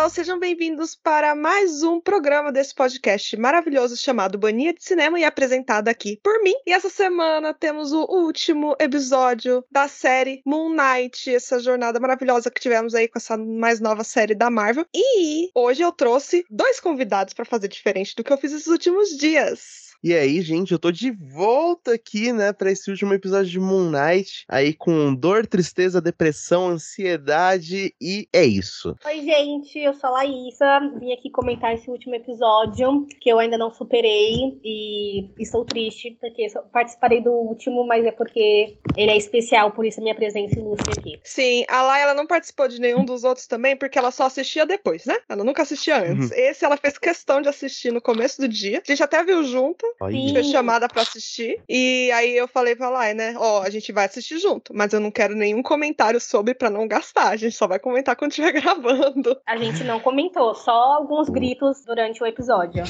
pessoal, sejam bem-vindos para mais um programa desse podcast maravilhoso chamado Bania de Cinema e apresentado aqui por mim. E essa semana temos o último episódio da série Moon Knight, essa jornada maravilhosa que tivemos aí com essa mais nova série da Marvel. E hoje eu trouxe dois convidados para fazer diferente do que eu fiz esses últimos dias. E aí, gente, eu tô de volta aqui, né, para esse último episódio de Moon Knight, aí com dor, tristeza, depressão, ansiedade e é isso. Oi, gente, eu sou a Laísa, vim aqui comentar esse último episódio que eu ainda não superei e estou triste porque participarei do último, mas é porque ele é especial, por isso a minha presença ilustre aqui. Sim, a Lai, ela não participou de nenhum dos outros também porque ela só assistia depois, né? Ela nunca assistia antes. Uhum. Esse ela fez questão de assistir no começo do dia. A gente até viu junto. A gente foi chamada pra assistir. E aí eu falei pra lá, né? Ó, a gente vai assistir junto, mas eu não quero nenhum comentário sobre pra não gastar. A gente só vai comentar quando estiver gravando. A gente não comentou, só alguns gritos durante o episódio.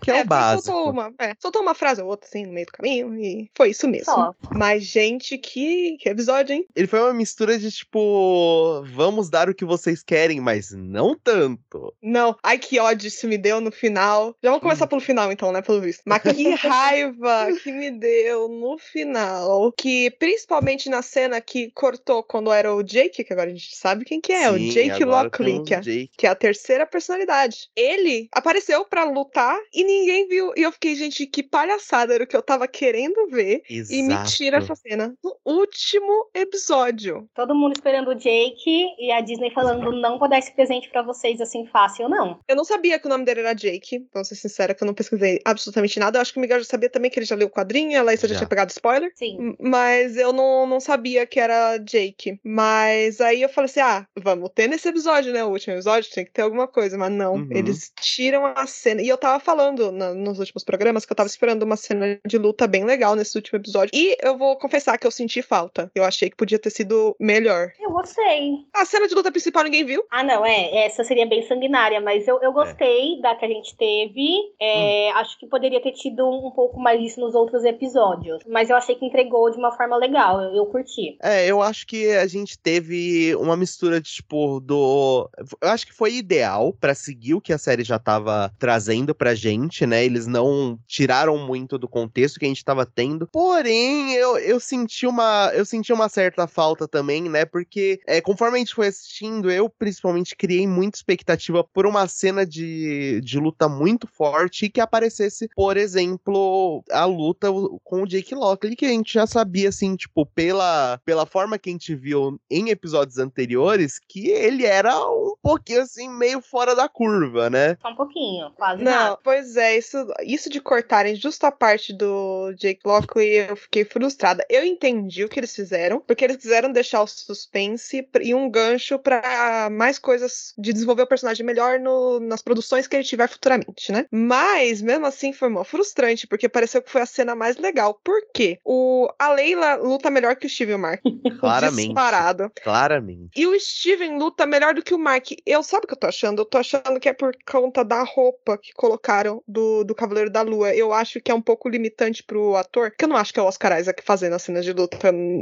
Que é, é o básico. Soltou uma, é, soltou uma frase ou outra, assim, no meio do caminho, e foi isso mesmo. Só. Mas, gente, que, que episódio, hein? Ele foi uma mistura de, tipo, vamos dar o que vocês querem, mas não tanto. Não. Ai, que ódio isso me deu no final. Já vamos começar hum. pelo final, então, né, pelo visto. Mas que raiva que me deu no final. Que, principalmente na cena que cortou quando era o Jake, que agora a gente sabe quem que é, Sim, o Jake Lockley, que, é, que é a terceira personalidade. Ele apareceu para lutar e ninguém viu. E eu fiquei, gente, que palhaçada era o que eu tava querendo ver. Exato. E me tira essa cena no último episódio. Todo mundo esperando o Jake e a Disney falando: não vou dar esse presente para vocês assim fácil, não. Eu não sabia que o nome dele era Jake, vou ser sincera, que eu não pesquisei absolutamente nada. Eu acho que o Miguel já sabia também que ele já leu o quadrinho, a Laísa já. já tinha pegado spoiler. Sim. Mas eu não, não sabia que era Jake. Mas aí eu falei assim: ah, vamos ter nesse episódio, né? O último episódio tem que ter alguma coisa. Mas não, uhum. eles tiram a cena. E eu tava falando falando na, nos últimos programas que eu tava esperando uma cena de luta bem legal nesse último episódio. E eu vou confessar que eu senti falta. Eu achei que podia ter sido melhor. Eu gostei. A cena de luta principal ninguém viu. Ah, não, é. Essa seria bem sanguinária, mas eu, eu gostei é. da que a gente teve. É, hum. Acho que poderia ter tido um pouco mais disso nos outros episódios. Mas eu achei que entregou de uma forma legal. Eu, eu curti. É, eu acho que a gente teve uma mistura de, tipo, do. Eu acho que foi ideal para seguir o que a série já tava trazendo pra gente gente, né? Eles não tiraram muito do contexto que a gente estava tendo. Porém, eu, eu senti uma eu senti uma certa falta também, né? Porque é, conforme a gente foi assistindo, eu principalmente criei muita expectativa por uma cena de, de luta muito forte e que aparecesse, por exemplo, a luta com o Jake Lockley, que a gente já sabia, assim, tipo, pela, pela forma que a gente viu em episódios anteriores, que ele era um pouquinho, assim, meio fora da curva, né? Só um pouquinho, quase Não, nada. pois Pois é, isso, isso de cortarem justo a parte do Jake Lockley, eu fiquei frustrada. Eu entendi o que eles fizeram, porque eles quiseram deixar o suspense e um gancho para mais coisas de desenvolver o personagem melhor no, nas produções que ele tiver futuramente, né? Mas, mesmo assim, foi mó frustrante, porque pareceu que foi a cena mais legal. Por quê? O, a Leila luta melhor que o Steven Mark. Claramente. Disparado. Claramente. E o Steven luta melhor do que o Mark. Eu sabe o que eu tô achando? Eu tô achando que é por conta da roupa que colocaram do, do Cavaleiro da Lua. Eu acho que é um pouco limitante pro ator, que eu não acho que é o Oscar Isaac fazendo as cenas de luta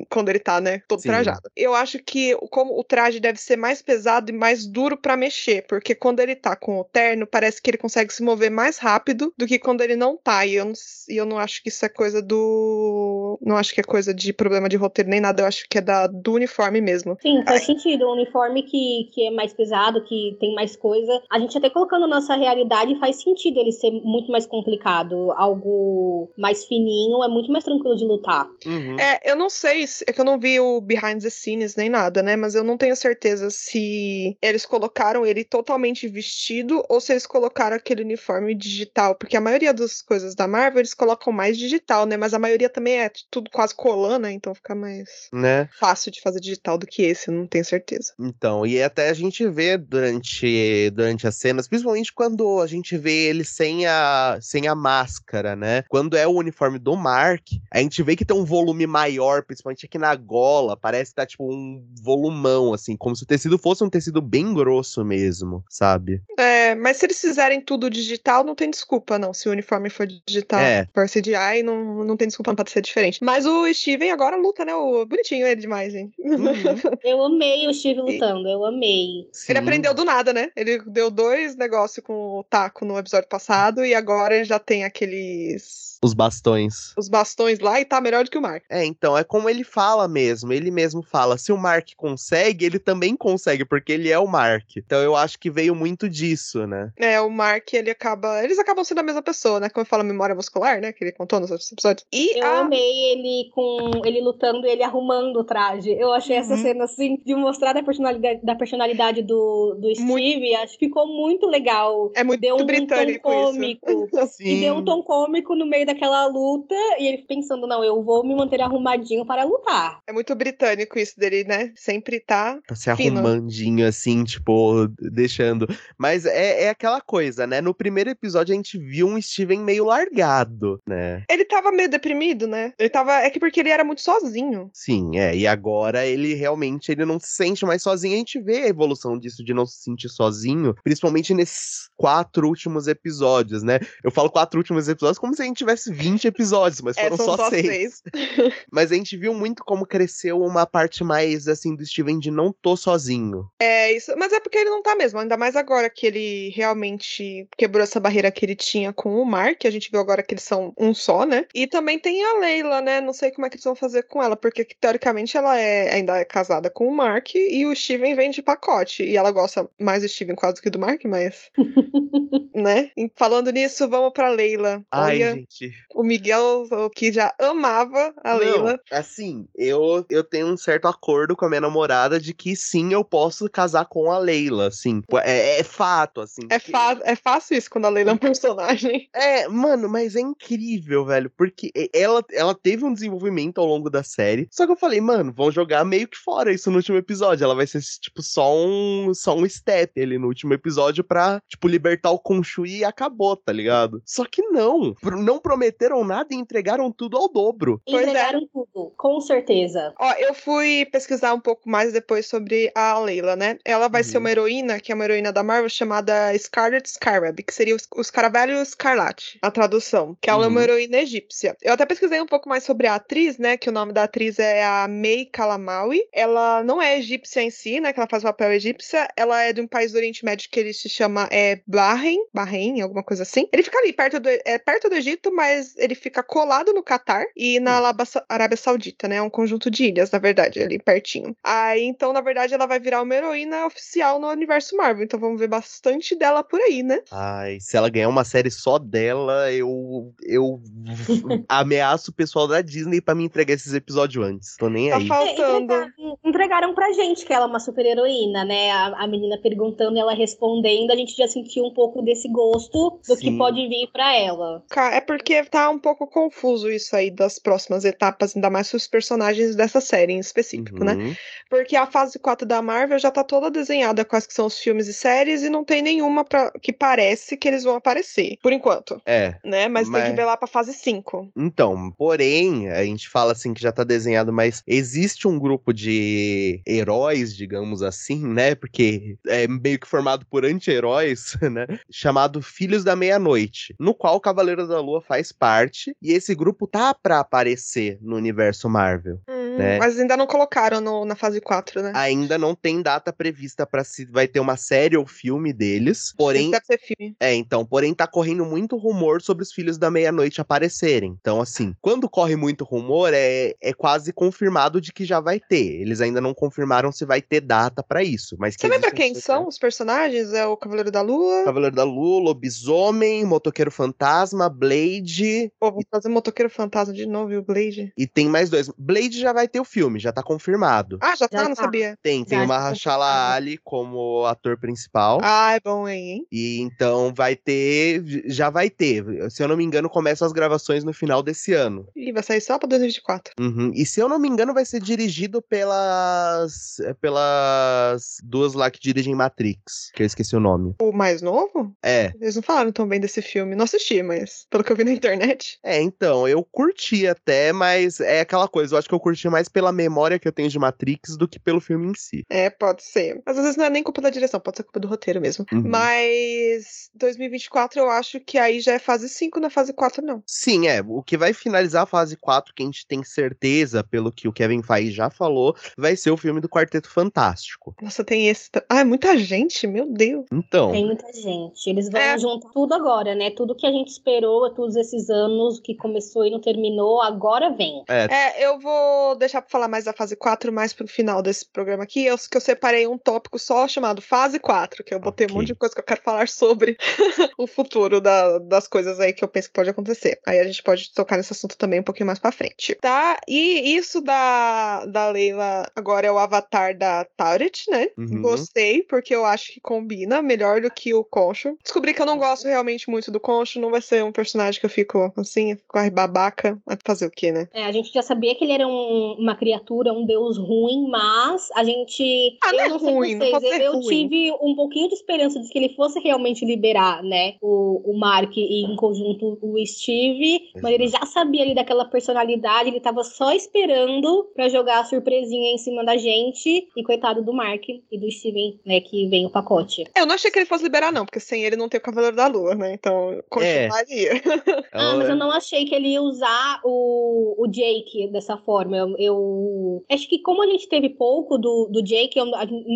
quando ele tá, né, todo Sim. trajado. Eu acho que como o traje deve ser mais pesado e mais duro para mexer, porque quando ele tá com o terno, parece que ele consegue se mover mais rápido do que quando ele não tá. E eu não, e eu não acho que isso é coisa do. Não acho que é coisa de problema de roteiro nem nada, eu acho que é da, do uniforme mesmo. Sim, faz Ai. sentido. O uniforme que, que é mais pesado, que tem mais coisa. A gente até colocando nossa realidade faz sentido ele ser muito mais complicado. Algo mais fininho é muito mais tranquilo de lutar. Uhum. É, eu não sei, é que eu não vi o behind the scenes nem nada, né? Mas eu não tenho certeza se eles colocaram ele totalmente vestido ou se eles colocaram aquele uniforme digital. Porque a maioria das coisas da Marvel eles colocam mais digital, né? Mas a maioria também é tudo quase colando, né? Então fica mais né? fácil de fazer digital do que esse, não tenho certeza. Então, e até a gente vê durante, durante as cenas, principalmente quando a gente vê ele sem a, sem a máscara, né? Quando é o uniforme do Mark, a gente vê que tem um volume maior, principalmente aqui na gola. Parece que tá tipo um volumão, assim, como se o tecido fosse um tecido bem grosso mesmo, sabe? É, mas se eles fizerem tudo digital, não tem desculpa, não. Se o uniforme for digital É. for CGI, não, não tem desculpa pra ser diferente. Mas o Steven agora luta, né? O bonitinho ele demais, gente. Uhum. Eu amei o Steve lutando, eu amei. Sim. Ele aprendeu do nada, né? Ele deu dois negócios com o taco no episódio passado e agora já tem aqueles. Os bastões. Os bastões lá e tá melhor do que o Mark. É, então, é como ele fala mesmo. Ele mesmo fala: se o Mark consegue, ele também consegue, porque ele é o Mark. Então eu acho que veio muito disso, né? É, o Mark, ele acaba. Eles acabam sendo a mesma pessoa, né? Como fala memória muscular, né? Que ele contou nos outros episódios. E Eu a. amei ele com ele lutando e ele arrumando o traje. Eu achei essa Uhum. cena assim de mostrar da personalidade, da personalidade do, do Muito- Steve, acho que ficou muito legal. É muito Deu um tom britânico cômico. isso. E deu um tom cômico no meio daquela luta, e ele pensando, não, eu vou me manter arrumadinho para lutar. É muito britânico isso dele, né? Sempre tá. Tá se Fino. arrumandinho, assim, tipo, deixando. Mas é, é aquela coisa, né? No primeiro episódio a gente viu um Steven meio largado, né? Ele tava meio deprimido, né? Ele tava. É que porque ele era muito sozinho. Sim, é. E agora ele realmente ele não se sente mais sozinho. A gente vê a evolução disso de não se sentir sozinho, principalmente nesses quatro últimos episódios, né? Eu falo quatro últimos episódios como se a gente tivesse 20 episódios, mas É, foram são só, só seis. seis. Mas a gente viu muito como cresceu uma parte mais assim do Steven de não tô sozinho. É isso. Mas é porque ele não tá mesmo. Ainda mais agora que ele realmente quebrou essa barreira que ele tinha com o Mark. A gente viu agora que eles são um só, né? E também tem a Leila, né? Não sei como é que eles vão fazer com ela, porque teoricamente ela é, ainda é casada com o Mark e o Steven vem de pacote. E ela gosta mais do Steven quase do que do Mark, mas. né? E falando nisso, vamos pra Leila. Ai, Olha, gente. O Miguel, o que já amava a Não, Leila. assim, eu, eu tenho um certo acordo com a minha namorada de que sim, eu posso casar com a Leila, assim. É, é fato, assim. É, fa é fácil isso quando a Leila é um personagem. É, mano, mas é incrível, velho, porque ela, ela teve um desenvolvimento ao longo da série. Só que eu falei, mano, vão jogar meio que fora isso no último episódio. Ela vai ser, tipo, só um, só um step ali no último episódio pra, tipo, libertar o Khonshu e acabou, tá ligado? Só que não. Não prometeram nada e entregaram tudo ao dobro. Pois é. Entregaram tudo, com certeza. Ó, eu fui pesquisar um pouco mais depois sobre a Leila, né? Ela vai ser Uhum. uma heroína, que é uma heroína da Marvel, chamada Scarlet Scarab, que seria os, os Caravelho Escarlate, a tradução. Que ela é uma Uhum. heroína egípcia. Eu até pesquisei um pouco mais sobre a atriz, né? Que o nome da atriz é a May Kalamaui. Ela não é egípcia em si, né? Que ela faz o papel egípcia. Ela é de um país do Oriente Médio que ele se chama é, Bahrein, Bahrein, alguma coisa assim. Ele fica ali perto do, é, perto do Egito, mas ele fica colado no Catar e na Alaba- Arábia Saudita, né? É um conjunto de ilhas, na verdade, ali pertinho. Aí, então, na verdade, ela vai virar uma heroína oficial no universo Marvel. Então vamos ver bastante dela por aí, né? Ai, se ela ganhar uma série só dela, eu eu ameaço o pessoal da Disney pra me entregar esses episódios antes. Tô nem Tá aí. É, faltando. entregar- entregaram pra gente que ela é uma super heroína, né? A, a menina perguntando e ela respondendo, a gente já sentiu um pouco desse gosto do que Sim. pode vir pra ela. É porque tá um pouco confuso isso aí das próximas etapas, ainda mais os personagens dessa série em específico, né? Uhum. Porque a fase 4 da Marvel já tá toda desenhada quais que são os filmes e séries e não tem nenhuma pra, que parece que eles vão aparecer, por enquanto, É. né? Mas, tem Mas- que ver lá pra fase 5. Então, porém, a gente fala assim que já tá desenhado, mas existe um grupo de heróis, digamos assim, né? Porque é meio que formado por anti-heróis, né? Chamado Filhos da Meia-Noite, no qual o Cavaleiro da Lua faz parte, e esse grupo tá pra aparecer no universo Marvel. né? Mas ainda não colocaram no- na fase 4, né? Ainda não tem data prevista pra se vai ter uma série ou filme deles, porém deve ser filme. é, então, porém tá correndo muito rumor sobre os filhos da meia-noite aparecerem. Então, assim, quando corre muito rumor, é, é quase confirmado de que já vai ter. Eles ainda não confirmaram se vai ter data pra isso. Mas que Você lembra quem são os personagens? É o Cavaleiro da Lua? Cavaleiro da Lua, Lobisomem, Motoqueiro Fantasma, Blade Pô, vou fazer Motoqueiro Fantasma de novo e o Blade. e tem mais dois. Blade já vai ter o filme, já tá confirmado. Ah, já tá? Já não tá. sabia. Tem, tem Já o tá Mahershala. Ali como ator principal. Ah, é bom aí, hein? E então vai ter, já vai ter. Se eu não me engano, começam as gravações no final desse ano. Ih, vai sair só pra 2024. Uhum. E se eu não me engano, vai ser dirigido pelas pelas duas lá que dirigem Matrix, que eu esqueci o nome. O mais novo? É, Eles não falaram tão bem desse filme. Não assisti, mas pelo que eu vi na internet. é, então, eu curti até, mas é aquela coisa, eu acho que eu curti mais pela memória que eu tenho de Matrix do que pelo filme em si. É, pode ser. Mas às vezes não é nem culpa da direção, pode ser culpa do roteiro mesmo. Uhum. Mas 2024 eu acho que aí já é fase 5, não é fase 4, não. Sim, é. O que vai finalizar a fase 4, que a gente tem certeza, pelo que o Kevin Feige já falou, vai ser o filme do Quarteto Fantástico. Nossa, tem esse. Ah, é muita gente, meu Deus. Então, Tem muita gente. Eles vão É. juntar tudo agora, né? Tudo que a gente esperou, todos esses anos que começou e não terminou, agora vem. É, eu vou deixar pra falar mais da fase 4 mais pro final desse programa aqui. Eu, que eu separei um tópico só chamado fase 4, que eu botei Ok. um monte de coisa que eu quero falar sobre o futuro da- das coisas aí que eu penso que pode acontecer. Aí a gente pode tocar nesse assunto também um pouquinho mais pra frente. Tá? E isso da, da Leila agora é o avatar da Tauret, né? Uhum. Gostei, porque eu acho que combina melhor do que o Concho. Descobri que eu não gosto realmente muito do Concho, não vai ser um personagem que eu fico assim, fico ai, babaca. Mas fazer o quê, né? É, a gente já sabia que ele era um- uma criatura, um deus ruim, mas a gente. Ah, não eu é não sei ruim, não vocês, pode ser eu ruim. tive um pouquinho de esperança de que ele fosse realmente liberar, né? O, o Mark e em conjunto o Steve, mas ele já sabia ali daquela personalidade, ele tava só esperando pra jogar a surpresinha em cima da gente. E coitado do Mark e do Steven, né? Que vem o pacote. Eu não achei que ele fosse liberar, não, porque sem ele não tem o Cavaleiro da Lua, né? Então, continuaria. Ah, mas eu não achei que ele ia usar o, o Jake dessa forma. Eu, eu- acho que como a gente teve pouco do, do Jake, eu,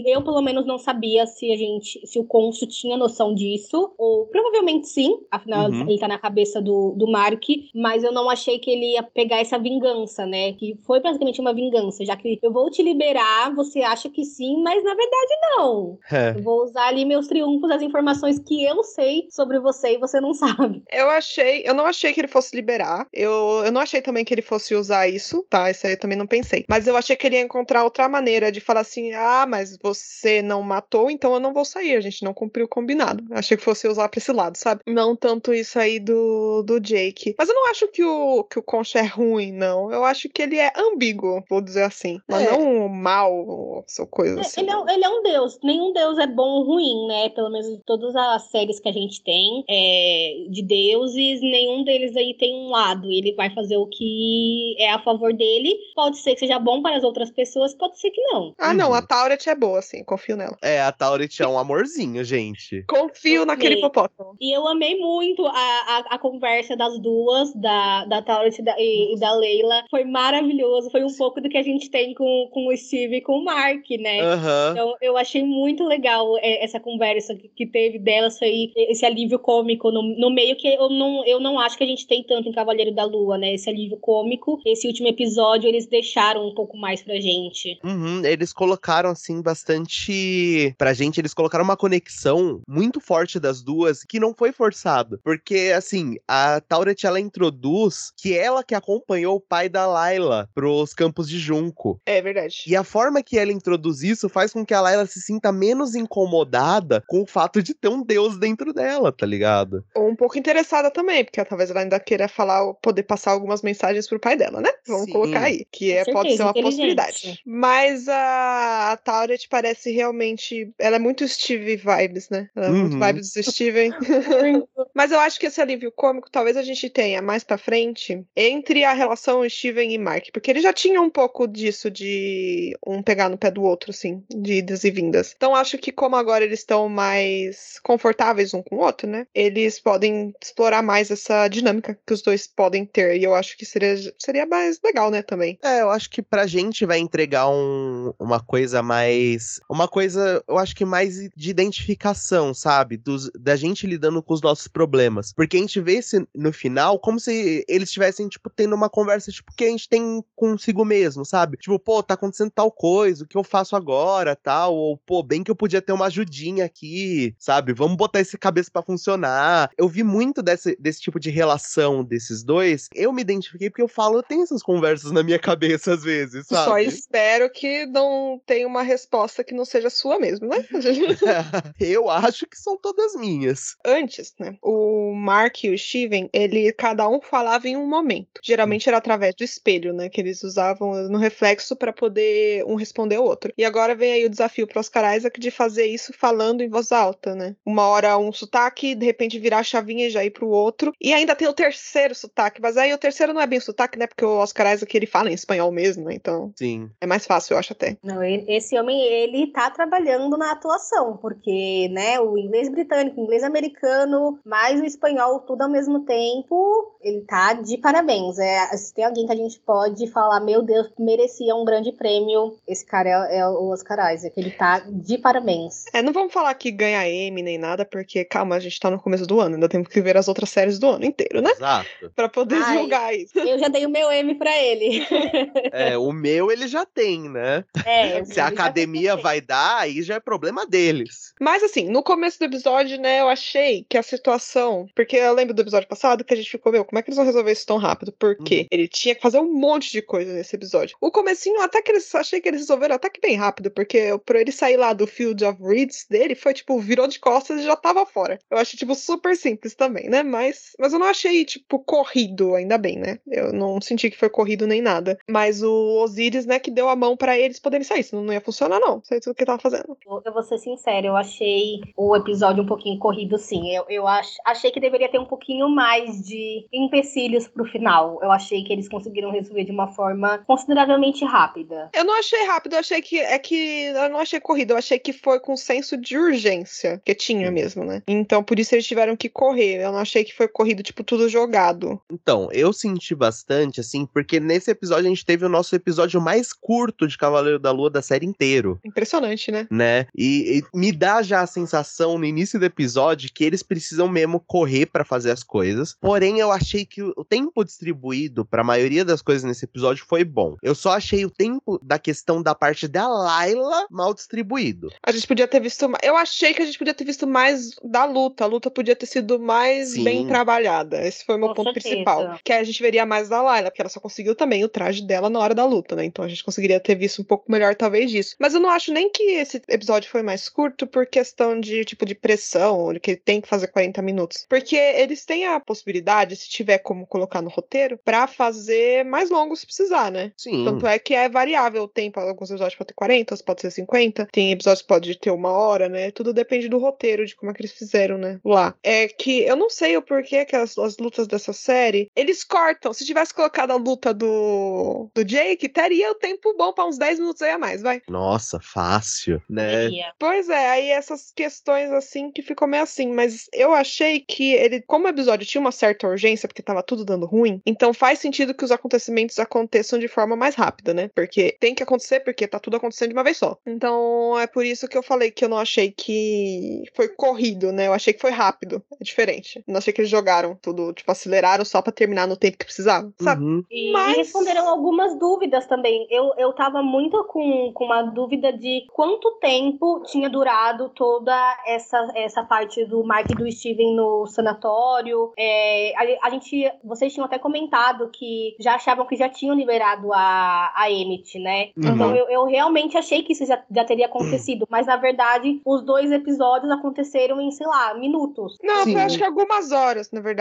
eu pelo menos não sabia se a gente, se o Consul tinha noção disso. Ou provavelmente sim, afinal Uhum. ele tá na cabeça do, do Mark, mas eu não achei que ele ia pegar essa vingança, né? Que foi basicamente uma vingança, já que eu vou te liberar, você acha que sim, mas na verdade não. É. Eu vou usar ali meus triunfos, as informações que eu sei sobre você e você não sabe. Eu achei, eu não achei que ele fosse liberar. Eu, eu não achei também que ele fosse usar isso, tá? Isso aí eu também não pensei. Mas eu achei que ele ia encontrar outra maneira de falar assim: ah, mas você não matou, então eu não vou sair. A gente não cumpriu o combinado. Achei que fosse usar pra esse lado, sabe? Não tanto isso aí do, do Jake. Mas eu não acho que o, que o Concha é ruim, não. Eu acho que ele é ambíguo, vou dizer assim. Mas É. não mal ou coisa É, assim. Ele, é, um- ele é um deus. Nenhum deus é bom ou ruim, né? Pelo menos todas as séries que a gente tem é, de deuses, nenhum deles aí tem um lado. Ele vai fazer o que é a favor dele. Pode ser que seja bom para as outras pessoas, pode ser que não. Ah, não, Uhum. a Tauret é boa, assim, confio nela. É, a Tauret é um amorzinho, gente. Confio naquele Amei. hipopótamo. E eu amei muito a, a, a conversa das duas, da, da Tauret e da, e, da Leila. Foi maravilhoso. Foi um pouco do que a gente tem com, com o Steve e com o Mark, né? Aham. Então, eu achei muito legal é, essa conversa que, que teve delas, foi esse alívio cômico no, no meio que eu não, eu não acho que a gente tem tanto em Cavaleiro da Lua, né? Esse alívio cômico. Esse último episódio, eles deixaram um pouco mais pra gente. Uhum, eles colocaram, assim, bastante. Pra gente, eles colocaram uma conexão muito forte das duas que não foi forçado. Porque, assim, a Tauret ela introduz que ela que acompanhou o pai da Layla pros campos de Junco. É verdade. E a forma que ela introduz isso faz com que a Layla se sinta menos incomodada com o fato de ter um deus dentro dela, tá ligado? Ou um pouco interessada também, porque talvez ela ainda queira falar, poder passar algumas mensagens pro pai dela, né? Vamos Sim. colocar aí. Que é, pode ser uma possibilidade. Mas a, a Tauret parece realmente. Ela é muito Steve vibes, né? Ela é muito Uhum. vibes do Steven. Mas eu acho que esse alívio cômico talvez a gente tenha mais pra frente entre a relação Steven e Mark. Porque ele já tinha um pouco disso de um pegar no pé do outro, assim, de idas e vindas. Então acho que como agora eles estão mais confortáveis um com o outro, né? Eles podem explorar mais essa dinâmica que os dois podem ter. E eu acho que seria, seria mais legal, né, também. É, eu acho que pra gente vai entregar um- uma coisa mais. Uma coisa, eu acho que mais de identificação, sabe? Dos, da gente lidando com os nossos problemas. Porque a gente vê esse, no final como se eles estivessem, tipo, tendo uma conversa, tipo, que a gente tem consigo mesmo, sabe? Tipo, pô, tá acontecendo tal coisa, o que eu faço agora, tal? Ou, pô, bem que eu podia ter uma ajudinha aqui, sabe? Vamos botar esse cabeça pra funcionar. Eu vi muito desse, desse tipo de relação desses dois. Eu me identifiquei porque eu falo, eu tenho essas conversas na minha cabeça às vezes, sabe? Só espero que não tenha uma resposta que não seja sua mesmo, né? eu acho que são todas minhas. Antes, né? O Mark e o Steven, ele cada um falava em um momento. Geralmente era através do espelho, né? Que eles usavam no reflexo para poder um responder o outro. E agora vem aí o desafio para Oscar Isaac de fazer isso falando em voz alta, né? Uma hora um sotaque, de repente virar a chavinha e já ir pro outro. E ainda tem o terceiro sotaque, mas aí o terceiro não é bem sotaque, né? Porque o Oscar Isaac ele fala em espanhol mesmo, né? Então. Sim. É mais fácil, eu acho até. Não, esse homem, ele tá trabalhando na atuação, porque, né, o inglês britânico, o inglês americano, mais o espanhol, tudo ao mesmo tempo, ele tá de parabéns. É, se tem alguém que a gente pode falar, meu Deus, merecia um grande prêmio, esse cara é, é o Oscar Isaac. Ele tá de parabéns. É, não vamos falar que ganha M nem nada, porque, calma, a gente tá no começo do ano, ainda temos que ver as outras séries do ano inteiro, né? Exato. pra poder Ai, julgar isso. Eu já dei o meu M pra ele. É, o meu ele já tem, né? É, Se a academia vai dar, aí já é problema deles. Mas assim, no começo do episódio, né, eu achei que a situação. Porque eu lembro do episódio passado que a gente ficou, meu, como é que eles vão resolver isso tão rápido? Porque Uhum. ele tinha que fazer um monte de coisa nesse episódio. O comecinho, até que eles achei que eles resolveram até que bem rápido, porque pra ele sair lá do Field of Reeds dele, foi tipo, virou de costas e já tava fora. Eu achei, tipo, super simples também, né? Mas, mas eu não achei, tipo, corrido, ainda bem, né? Eu não senti que foi corrido nem nada. Mas o Osiris, né, que deu a mão pra eles poderem sair, senão não ia funcionar, não. Não sei o que tava fazendo. Eu eu vou ser sincera, eu achei o episódio um pouquinho corrido, sim. Eu, eu ach, achei que deveria ter um pouquinho mais de empecilhos pro final. Eu achei que eles conseguiram resolver de uma forma consideravelmente rápida. Eu não achei rápido, eu achei que. É que. Eu não achei corrido, eu achei que foi com senso de urgência. Que tinha mesmo, né? Então por isso eles tiveram que correr. Eu não achei que foi corrido, tipo, tudo jogado. Então, eu senti bastante, assim, porque nesse episódio a gente teve o nosso episódio mais curto de Cavaleiro da Lua da série inteiro. Impressionante, né? né? E, e me dá já a sensação no início do episódio que eles precisam mesmo correr pra fazer as coisas. Porém, eu achei que o tempo distribuído pra maioria das coisas nesse episódio foi bom. Eu só achei o tempo da questão da parte da Layla mal distribuído. A gente podia ter visto. Eu achei que a gente podia ter visto mais da luta. A luta podia ter sido mais Sim. bem trabalhada. Esse foi o meu Com ponto certeza. principal. Que a gente veria mais da Layla, porque ela só conseguiu também o traje dela na hora da luta, né? Então a gente conseguiria ter visto um pouco melhor, talvez, disso. Mas eu não acho nem que esse episódio foi mais curto por questão de tipo de pressão, que ele tem que fazer 40 minutos. Porque eles têm a possibilidade, se tiver como colocar no roteiro, pra fazer mais longo se precisar, né? Sim. Tanto é que é variável o tempo. Alguns episódios podem ter 40, outros podem ser 50. Tem episódios que podem ter uma hora, né? Tudo depende do roteiro, de como é que eles fizeram, né? Lá. É que eu não sei o porquê que as, as lutas dessa série, eles cortam. Se tivesse colocado a luta do, do Jake, teria o tempo bom pra uns 10 minutos aí a mais, vai. Nossa, fácil, né? Pois é, aí essas questões assim que ficou meio assim, mas eu achei que ele, como o episódio tinha uma certa urgência, porque tava tudo dando ruim, então faz sentido que os acontecimentos aconteçam de forma mais rápida, né? Porque tem que acontecer, porque tá tudo acontecendo de uma vez só. Então é por isso que eu falei que eu não achei que foi corrido, né? Eu achei que foi rápido. É diferente. Não achei que eles jogaram tudo, tipo, aceleraram só pra terminar no tempo que precisava, sabe? Uhum. E, Mas- responderam algumas dúvidas também. Eu, eu tava muito com, com uma dúvida de quanto tempo tinha durado toda essa, essa parte do Mark e do Steven no sanatório. É, a, a gente, vocês tinham até comentado que já achavam que já tinham liberado a, a Emmett, né? Uhum. Então eu, eu realmente achei que isso já, já teria acontecido. Mas na verdade, os dois episódios aconteceram em, sei lá, minutos. Não, Sim. eu acho que algumas horas, na verdade.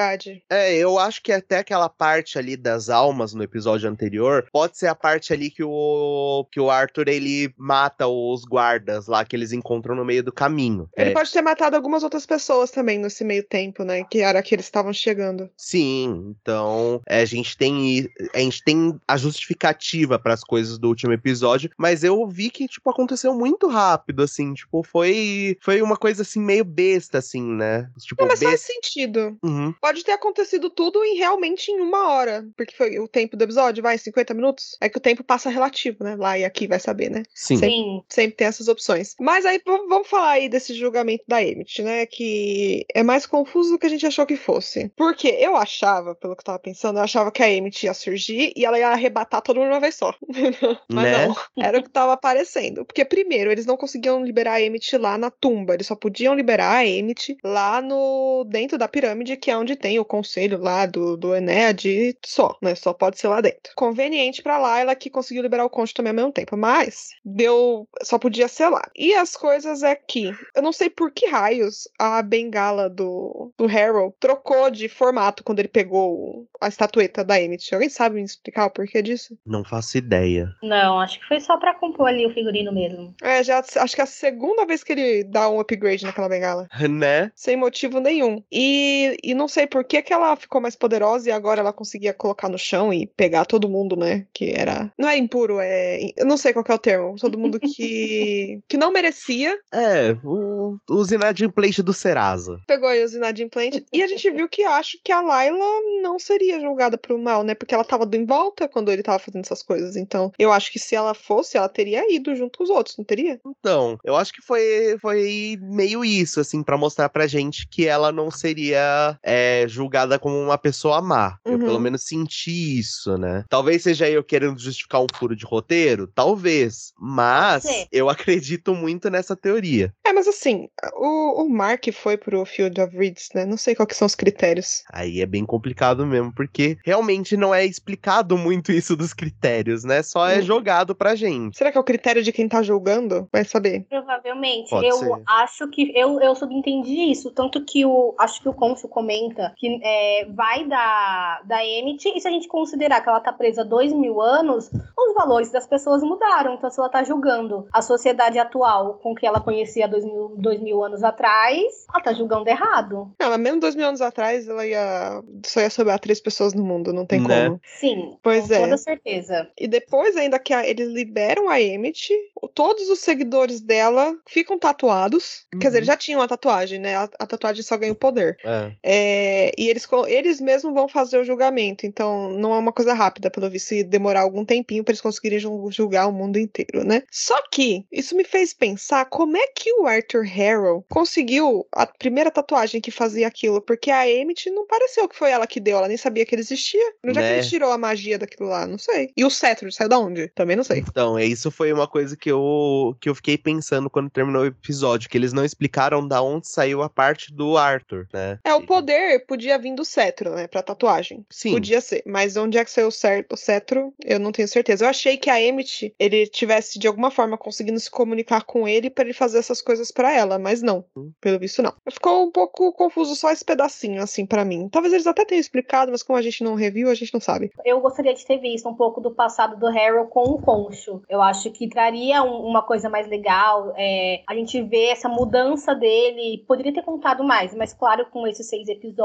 É, eu acho que até aquela parte ali das almas no episódio anterior pode ser a parte ali que o que o Arthur ele mata os guardas lá que eles encontram no meio do caminho. Ele É, pode ter matado algumas outras pessoas também nesse meio tempo, né? Que era que eles estavam chegando. Sim, então é, a gente tem a gente tem a justificativa para as coisas do último episódio, mas eu vi que tipo aconteceu muito rápido assim, tipo foi foi uma coisa assim meio besta assim, né? Tipo Não, mas faz sentido. Uhum. Pode ter acontecido tudo em realmente em uma hora. Porque foi o tempo do episódio, vai, 50 minutos. É que o tempo passa relativo, né? Lá e aqui vai saber, né? Sim. Sim. Sempre tem essas opções. Mas aí vamos falar aí desse julgamento da Emmett, né? Que é mais confuso do que a gente achou que fosse. Porque eu achava, pelo que eu tava pensando, eu achava que a Emmett ia surgir e ela ia arrebatar todo mundo de uma vez só. Mas Né? não. Era o que tava aparecendo. Porque, primeiro, eles não conseguiam liberar a Emmett lá na tumba. Eles só podiam liberar a Emmett lá no dentro da pirâmide, que é onde tem o conselho lá do, do Enéad e só, né? Só pode ser lá dentro. conveniente pra Layla que conseguiu liberar o cônjuge também ao mesmo tempo. Mas deu. Só podia ser lá. E as coisas é que. Eu não sei por que raios a bengala do, do Harold trocou de formato quando ele pegou a estatueta da Emmett. Alguém sabe me explicar o porquê disso? Não faço ideia. Não, acho que foi só pra compor ali o figurino mesmo. É, já acho que é a segunda vez que ele dá um upgrade naquela bengala. Né? Sem motivo nenhum. E, e não sei por que, que ela ficou mais poderosa e agora ela conseguia colocar no chão e pegar todo mundo, né? Que era. Não é impuro, é. Eu não sei qual que é o termo. Todo mundo que. que não merecia. É, o, os inadimplentes do Serasa. Pegou aí os inadimplentes. e a gente viu que acho que a Layla não seria julgada por mal, né? Porque ela tava em volta quando ele tava fazendo essas coisas. Então, eu acho que se ela fosse, ela teria ido junto com os outros, não teria? Então, eu acho que foi, foi meio isso, assim, para mostrar pra gente que ela não seria é, julgada como uma pessoa má. Eu, pelo Uhum. menos, senti isso, né? Talvez seja eu querendo justificar um furo de roteiro, talvez. Mas ser. eu acredito muito nessa teoria. É, mas assim, o, o Mark foi pro Field of Reeds, né? Não sei quais que são os critérios. Aí é bem complicado mesmo, porque realmente não é explicado muito isso dos critérios, né? Só é Uhum. jogado pra gente. Será que é o critério de quem tá julgando? Vai saber. Provavelmente. Pode eu ser. acho que eu, eu subentendi isso. Tanto que o. Acho que o Cônsul comenta que é, vai da, da Emmett, e se a gente considerar que ela tá presa há dois mil anos, os valores das pessoas mudaram. Então, se ela tá julgando a sociedade atual com que ela conhecia dois mil, dois mil anos atrás, ela tá julgando errado. Não, mas mesmo dois mil anos atrás, ela ia. Só ia sobrar três pessoas no mundo, não tem Né? como. Sim, Pois com é. toda certeza. E depois, ainda que a- eles liberam a Emmett, o- todos os seguidores dela ficam tatuados. Quer dizer, Uhum. eles já tinham a tatuagem, né? A, a tatuagem só ganha o poder. É. É, e eles, eles mesmos vão fazer o julgamento, então não é uma coisa rápida, pelo visto, se demorar algum tempinho para eles conseguirem jul- julgar o mundo inteiro, né? Só que isso me fez pensar como é que o Arthur Harrow conseguiu a primeira tatuagem que fazia aquilo, porque a Emmett não pareceu que foi ela que deu, ela nem sabia que ele existia. Onde é que Né? ele tirou a magia daquilo lá? Não sei. E o cetro, saiu da onde? Também não sei. Então, é, isso foi uma coisa que eu, que eu fiquei pensando quando terminou o episódio, que eles não explicaram da onde saiu a parte do Arthur, né? É, o poder podia vir do cetro, né, pra tatuagem. Sim. Podia ser, mas onde é que saiu o cetro, eu não tenho certeza. Eu achei que a Emmett, ele tivesse de alguma forma conseguindo se comunicar com ele pra ele fazer essas coisas pra ela, mas não, Hum. pelo visto não. Ficou um pouco confuso só esse pedacinho, assim, pra mim. Talvez eles até tenham explicado, mas como a gente não reviu, a gente não sabe. Eu gostaria de ter visto um pouco do passado do Harold com o Concho. Eu acho que traria um- uma coisa mais legal. é, a gente vê essa mudança dele. Poderia ter contado mais, mas claro, com esses seis episódios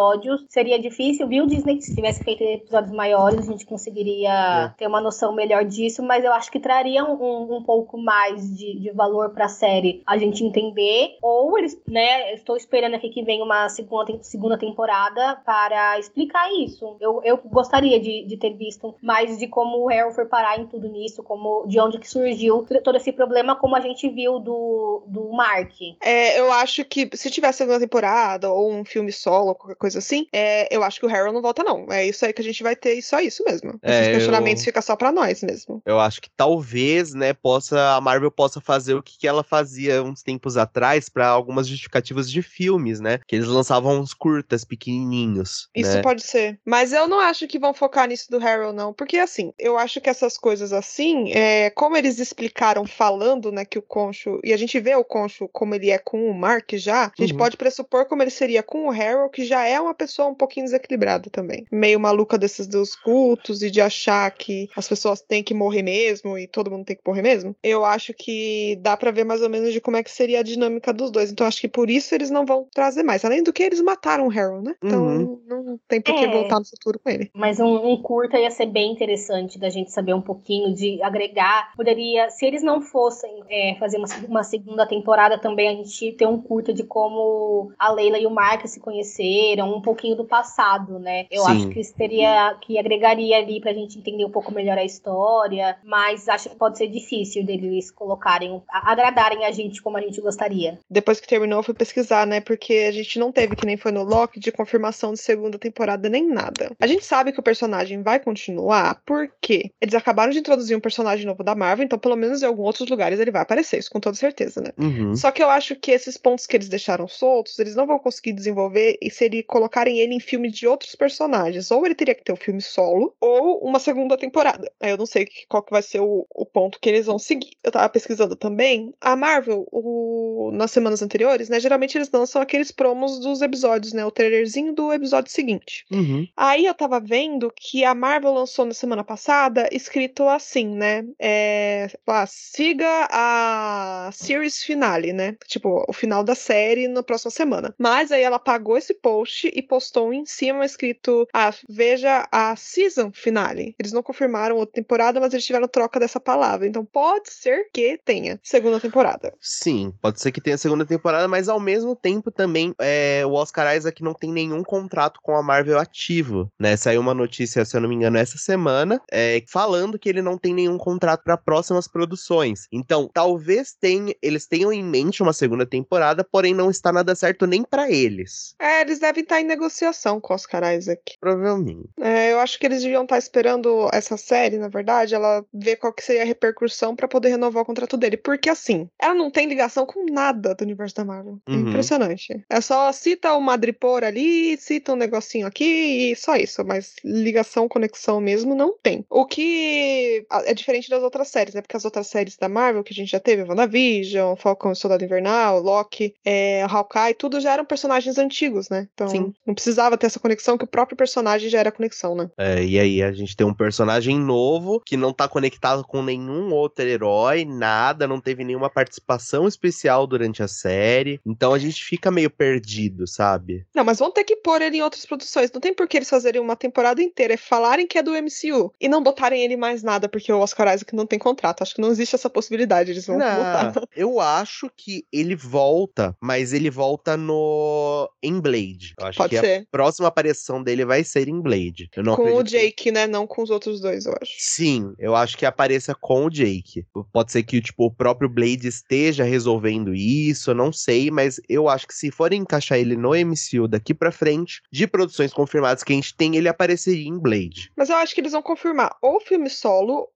seria difícil. Viu, Disney, que se tivesse feito episódios maiores, a gente conseguiria É. ter uma noção melhor disso. Mas eu acho que traria um, um pouco mais de, de valor pra série a gente entender. Ou eles, né? Estou esperando aqui que venha uma segunda, segunda temporada para explicar isso. Eu, eu gostaria de, de ter visto mais de como o Harold foi parar em tudo nisso, como de onde que surgiu todo esse problema, como a gente viu do, do Mark. É, eu acho que se tivesse segunda temporada ou um filme solo, qualquer coisa assim, é, eu acho que o Harold não volta, não. É isso aí que a gente vai ter e só isso mesmo. É, Esses questionamentos eu- ficam só pra nós mesmo. Eu acho que talvez, né, possa a Marvel possa fazer o que, que ela fazia uns tempos atrás pra algumas justificativas de filmes, né? Que eles lançavam uns curtas pequenininhos, Isso né? pode ser. Mas eu não acho que vão focar nisso do Harold, não. Porque, assim, eu acho que essas coisas assim, é, como eles explicaram falando, né, que o Concho. E a gente vê o Concho como ele é com o Mark já, a gente Uhum. pode pressupor como ele seria com o Harold, que já é uma pessoa um pouquinho desequilibrada também. Meio maluca desses dos cultos e de achar que as pessoas têm que morrer mesmo e todo mundo tem que morrer mesmo. Eu acho que dá pra ver mais ou menos de como é que seria a dinâmica dos dois. Então, acho que por isso eles não vão trazer mais. Além do que eles mataram o Harold, né? Então, Uhum. não tem por que É. voltar no futuro com ele. Mas um, um curta ia ser bem interessante da gente saber um pouquinho, de agregar. Poderia, se eles não fossem é, fazer uma, uma segunda temporada também, a gente ter um curta de como a Leila e o Mark se conheceram, um pouquinho do passado, né? Eu Sim. acho que isso teria, que agregaria ali pra gente entender um pouco melhor a história, mas acho que pode ser difícil deles colocarem, agradarem a gente como a gente gostaria. Depois que terminou, eu fui pesquisar, né? Porque a gente não teve, que nem foi no Loki, de confirmação de segunda temporada nem nada. A gente sabe que o personagem vai continuar porque eles acabaram de introduzir um personagem novo da Marvel, então pelo menos em alguns outros lugares ele vai aparecer, isso com toda certeza, né? Uhum. Só que eu acho que esses pontos que eles deixaram soltos, eles não vão conseguir desenvolver e se ele colocarem ele em filme de outros personagens. Ou ele teria que ter um filme solo, ou uma segunda temporada. Eu não sei qual que vai ser o, o ponto que eles vão seguir. Eu tava pesquisando também. A Marvel, o, nas semanas anteriores, né? Geralmente eles lançam aqueles promos dos episódios, né? O trailerzinho do episódio seguinte. Uhum. Aí eu tava vendo que a Marvel lançou na semana passada escrito assim, né? É, lá, siga a series finale, né? Tipo, o final da série na próxima semana. Mas aí ela apagou esse post e postou em cima escrito: ah, veja a season finale. Eles não confirmaram outra temporada, mas eles tiveram troca dessa palavra. Então pode ser que tenha segunda temporada. Sim, pode ser que tenha segunda temporada, mas ao mesmo tempo também é, o Oscar Isaac não tem nenhum contrato com a Marvel ativo, né? Saiu uma notícia, se eu não me engano, essa semana, é, falando que ele não tem nenhum contrato para próximas produções. Então, talvez tenha, eles tenham em mente uma segunda temporada, porém não está nada certo nem para eles. É, eles devem estar em negociação com Oscar Isaac. Provavelmente. É, eu acho que eles deviam estar esperando essa série, na verdade, ela ver qual que seria a repercussão para poder renovar o contrato dele. Porque assim, ela não tem ligação com nada do universo da Marvel. É Uhum. impressionante. É só cita o Madripoor ali, cita um negocinho aqui e só isso. Mas ligação, conexão mesmo, não tem. O que é diferente das outras séries, né? Porque as outras séries da Marvel que a gente já teve, WandaVision, Falcão e Soldado Invernal, Loki, é, Hawkeye, tudo já eram personagens antigos, né? Então Sim. Não precisava ter essa conexão, que o próprio personagem já era conexão, né? É, e aí a gente tem um personagem novo que não tá conectado com nenhum outro herói, nada, não teve nenhuma participação especial durante a série. Então a gente fica meio perdido, sabe? Não, mas vão ter que pôr ele em outras produções. Não tem por que eles fazerem uma temporada inteira e falarem que é do MCU e não botarem ele mais nada, porque o Oscar Isaac não tem contrato. Acho que não existe essa possibilidade. Eles vão botar. Não, eu acho que ele volta, mas ele volta no em Blade. Eu acho Pode que a ser. próxima aparição dele vai ser em Blade. Com o acredito que- Jake, né? Não com os outros dois, eu acho. Sim, eu acho que apareça com o Jake. Pode ser que tipo, o próprio Blade esteja resolvendo isso, eu não sei, mas eu acho que se forem encaixar ele no MCU daqui pra frente, de produções confirmadas que a gente tem, ele apareceria em Blade. Mas eu acho que eles vão confirmar ou filme solo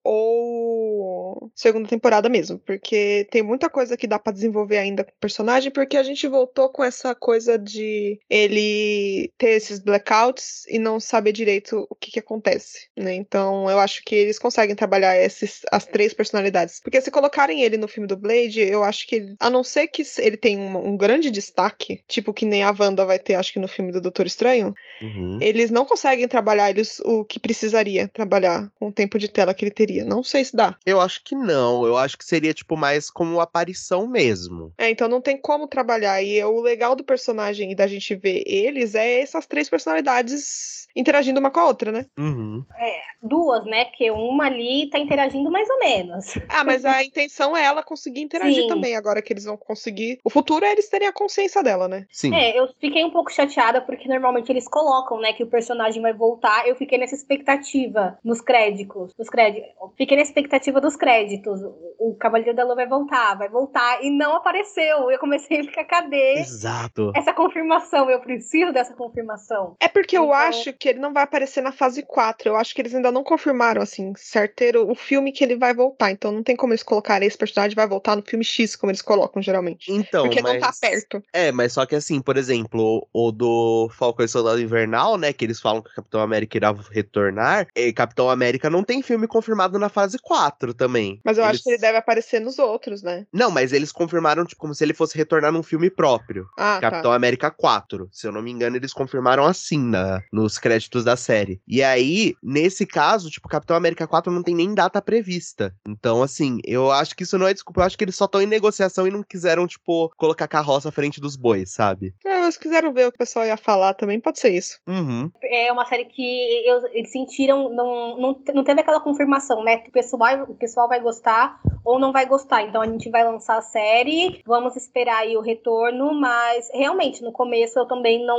ou segunda temporada mesmo, porque tem muita coisa que dá pra desenvolver ainda com o personagem, porque a gente voltou com essa coisa de ele ter esses blackouts e não saber direito o que, que acontece, né? Então eu acho que eles conseguem trabalhar esses, as três personalidades. Porque se colocarem ele no filme do Blade, eu acho que, ele- a não ser que ele tenha um, um grande destaque, tipo que nem a Wanda vai ter, acho que no filme do Doutor Estranho, Uhum. eles não conseguem trabalhar eles o que precisaria trabalhar com o tempo de tela que ele teria. Não sei se dá. Eu acho que não, eu acho que seria tipo mais como aparição mesmo. É, então não tem como trabalhar. E o legal do personagem e da gente ver eles é essas três personalidades interagindo uma com a outra, né? Uhum. Duas, né? Porque uma ali tá interagindo mais ou menos. Ah, mas a intenção é ela conseguir interagir Sim. também. Agora que eles vão conseguir. O futuro é eles terem a consciência dela, né? Sim. É, eu fiquei um pouco chateada porque normalmente eles colocam, né, que o personagem vai voltar. Eu fiquei nessa expectativa nos créditos, nos créditos. Fiquei na expectativa dos créditos. O o Cavaleiro da Lua vai voltar, vai voltar e não apareceu. Eu comecei a ficar cadê Exato. essa confirmação? Eu preciso dessa confirmação. É porque eu Então- acho que ele não vai aparecer na fase 4. Eu acho que eles ainda não confirmaram, assim, certeiro o filme que ele vai voltar. Então não tem como eles colocarem esse personagem vai voltar no filme X, como eles colocam geralmente. Então, porque mas... não tá perto. É, mas só que assim, por exemplo, o do Falcão e Soldado Invernal, né, que eles falam que o Capitão América irá retornar, e Capitão América não tem filme confirmado na fase 4 também. Mas eu Eles- acho que ele deve aparecer nos outros, né? Não, mas eles confirmaram, tipo, como se ele fosse retornar num filme próprio. Ah, Capitão tá. América 4. Se eu não me engano, eles confirmaram assim na, nos créditos da série. E aí, nesse caso, tipo, Capitão América 4 não tem nem data prevista. Então, assim, eu acho que isso não é desculpa. Eu acho que eles só estão em negociação e não quiseram, tipo, colocar carroça à frente dos bois, sabe? É, eles quiseram ver o que o pessoal ia falar também, pode ser isso. Uhum. É uma série que eu- eles sentiram, não, não, não teve aquela confirmação, né? Que o pessoal, o pessoal vai gostar ou não vai gostar. Então a gente vai lançar a série, vamos esperar aí o retorno, mas realmente no começo eu também não,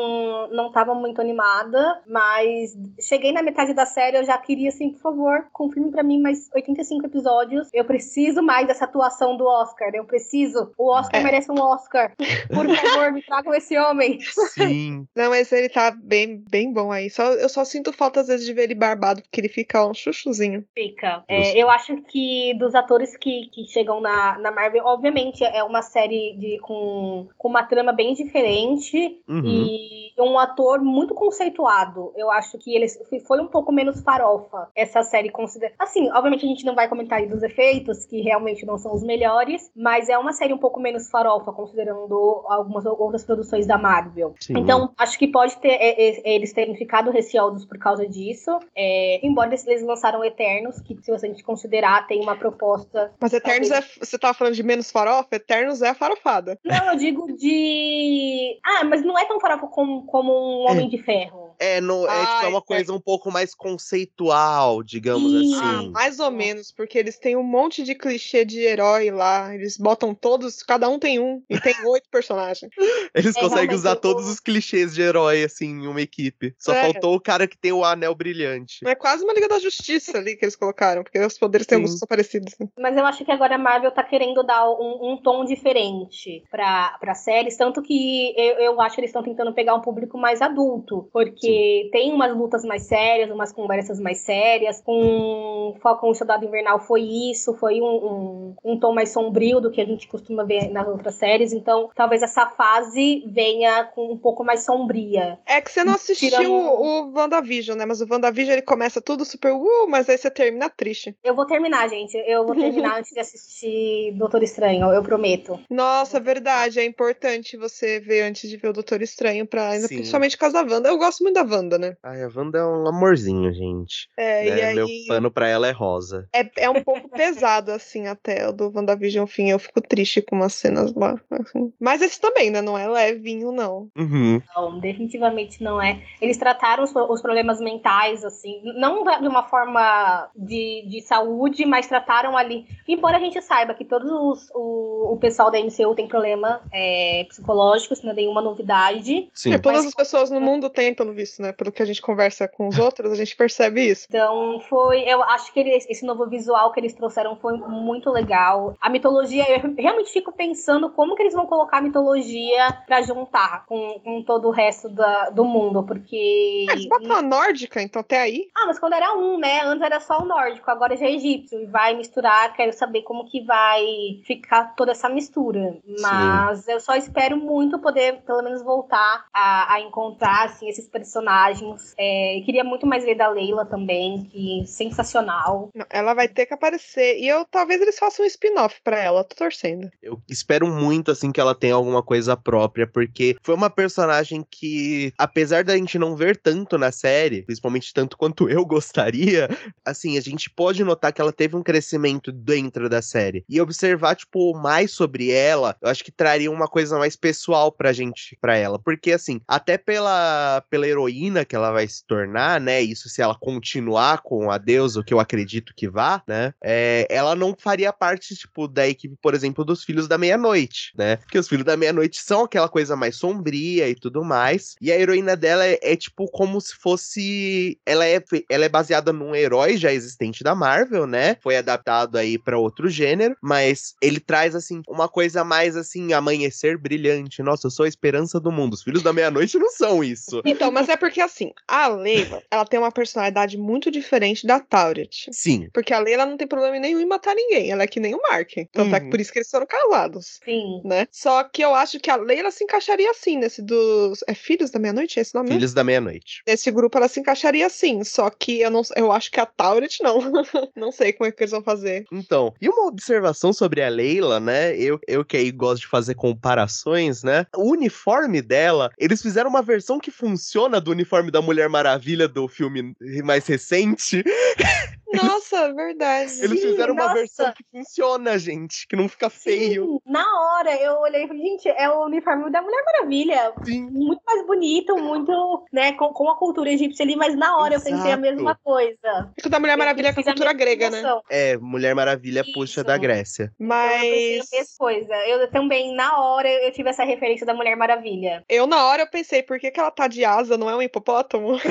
não tava muito animada, mas cheguei na metade da série, eu já queria assim, por favor, confirme pra mim mais 85 episódios. Eu preciso mais dessa atuação do Oscar, eu preciso. O Oscar É. merece um Oscar. Por favor, me tragam esse homem. Sim. Não, mas ele tá bem, bem bom aí. Só, eu só sinto falta às vezes de ver ele barbado, porque ele fica um chuchuzinho. Fica. É, eu acho que dos atores que, que chegam na, na Marvel, obviamente é uma série de, com, com uma trama bem diferente Uhum. e um ator muito conceituado. Eu acho que ele foi um pouco menos farofa essa série considera. Assim, obviamente a gente não vai comentar aí dos efeitos, que realmente não são os melhores, mas é uma série um pouco menos farofa, considerando algumas outras produções da Marvel. Sim. Então, acho que pode ter é, é, eles terem ficado receosos por causa disso. É, embora eles lançaram Eternos, que se você considerar, tem uma proposta. Mas Eternos talvez... é. Você tava falando de menos farofa? Eternos é farofada. Não, eu digo de. Ah, mas não é tão farofa como, como um Homem de Ferro. É, no, é, tipo, é uma coisa um pouco mais conceitual, digamos assim. Ah, mais ou menos, porque eles têm um monte de clichê de herói lá. Eles botam todos, cada um tem um, e tem oito personagens. Eles é, conseguem usar todos os clichês de herói, assim, em uma equipe. Só é. faltou o cara que tem o anel brilhante. É quase uma Liga da Justiça ali que eles colocaram, porque os poderes têm alguns parecidos. Né? Mas eu acho que agora a Marvel tá querendo dar um, um tom diferente pra, pra séries, tanto que eu, eu acho que eles estão tentando pegar um público mais adulto, porque porque tem umas lutas mais sérias, umas conversas mais sérias. Com Falcão e Soldado Invernal foi isso, foi um, um, um, tom mais sombrio do que a gente costuma ver nas outras séries. Então, talvez essa fase venha com um pouco mais sombria. É que você não assistiu Tirando... o, WandaVision, né? Mas o WandaVision ele começa tudo super uh, mas aí você termina triste. Eu vou terminar, gente. Eu vou terminar antes de assistir Doutor Estranho, eu prometo. Nossa, verdade. É importante você ver antes de ver o Doutor Estranho, pra, ainda, principalmente por causa da Wanda. Eu gosto muito da Wanda, né? Ai, a Wanda é um amorzinho, gente. É, né? e aí... Meu pano pra ela é rosa. É, é um pouco pesado, assim, até o do WandaVision fim. Eu fico triste com umas cenas lá. Assim. Mas esse também, né? Não é levinho, não. Uhum. Não, definitivamente não é. Eles trataram os, os problemas mentais, assim, não de uma forma de, de saúde, mas trataram ali. Embora a gente saiba que todos os, o, o pessoal da MCU tem problema é, psicológico, isso não é nenhuma novidade. Sim. É, todas mas... as pessoas no mundo têm, pelo visto isso, né? Pelo que a gente conversa com os outros, a gente percebe isso. Então, foi. Eu acho que eles, esse novo visual que eles trouxeram foi muito legal. A mitologia, eu realmente fico pensando como que eles vão colocar a mitologia pra juntar com, com todo o resto da, do mundo, porque. É, eles botam a nórdica, então até aí. Ah, mas quando era um, né? Antes era só o nórdico, agora já é egípcio. E vai misturar, quero saber como que vai ficar toda essa mistura. Mas Sim. eu só espero muito poder, pelo menos, voltar a, a encontrar assim, esses personagens personagens. É, queria muito mais ver da Leila também, que sensacional. ela vai ter que aparecer. E eu talvez eles façam um spin-off pra ela, tô torcendo. Eu espero muito, assim, que ela tenha alguma coisa própria, porque foi uma personagem que, apesar da gente não ver tanto na série, principalmente tanto quanto eu gostaria, assim, a gente pode notar que ela teve um crescimento dentro da série. E observar, tipo, mais sobre ela, eu acho que traria uma coisa mais pessoal pra gente, pra ela. Porque, assim, até pela, pela heroína heroína que ela vai se tornar, né? Isso se ela continuar com a deusa, o que eu acredito que vá, né? É, ela não faria parte, tipo, da equipe, por exemplo, dos Filhos da Meia-Noite, né? Porque os Filhos da Meia-Noite são aquela coisa mais sombria e tudo mais. E a heroína dela é, é, tipo como se fosse. Ela é, ela é baseada num herói já existente da Marvel, né? Foi adaptado aí para outro gênero, mas ele traz, assim, uma coisa mais assim, amanhecer brilhante. Nossa, eu sou a esperança do mundo. Os Filhos da Meia-Noite não são isso. Então, mas é é porque, assim, a Leila, ela tem uma personalidade muito diferente da Tauret. Sim. Porque a Leila não tem problema nenhum em matar ninguém. Ela é que nem o Mark. Tanto uhum. é que uhum. por isso que eles foram casados. Sim. Né? Só que eu acho que a Leila se encaixaria assim, nesse dos. É Filhos da Meia-Noite? É esse nome? Filhos da Meia-Noite. Nesse grupo ela se encaixaria assim. Só que eu não eu acho que a Tauret não. não sei como é que eles vão fazer. Então, e uma observação sobre a Leila, né? Eu, eu que aí gosto de fazer comparações, né? O uniforme dela, eles fizeram uma versão que funciona do uniforme da Mulher Maravilha do filme mais recente. Nossa, verdade. Eles fizeram uma Nossa. versão que funciona, gente, que não fica feio. Sim, na hora eu olhei e falei, gente, é o uniforme da Mulher Maravilha. Sim. Muito mais bonito, muito, né, com, com a cultura egípcia ali, mas na hora Exato. eu pensei a mesma coisa. Porque da Mulher Maravilha é com a cultura grega, né? É, Mulher Maravilha Isso. puxa da Grécia. Mas. Então, eu a coisa. Eu também, na hora, eu tive essa referência da Mulher Maravilha. Eu, na hora, eu pensei, por que, que ela tá de asa, não é um hipopótamo?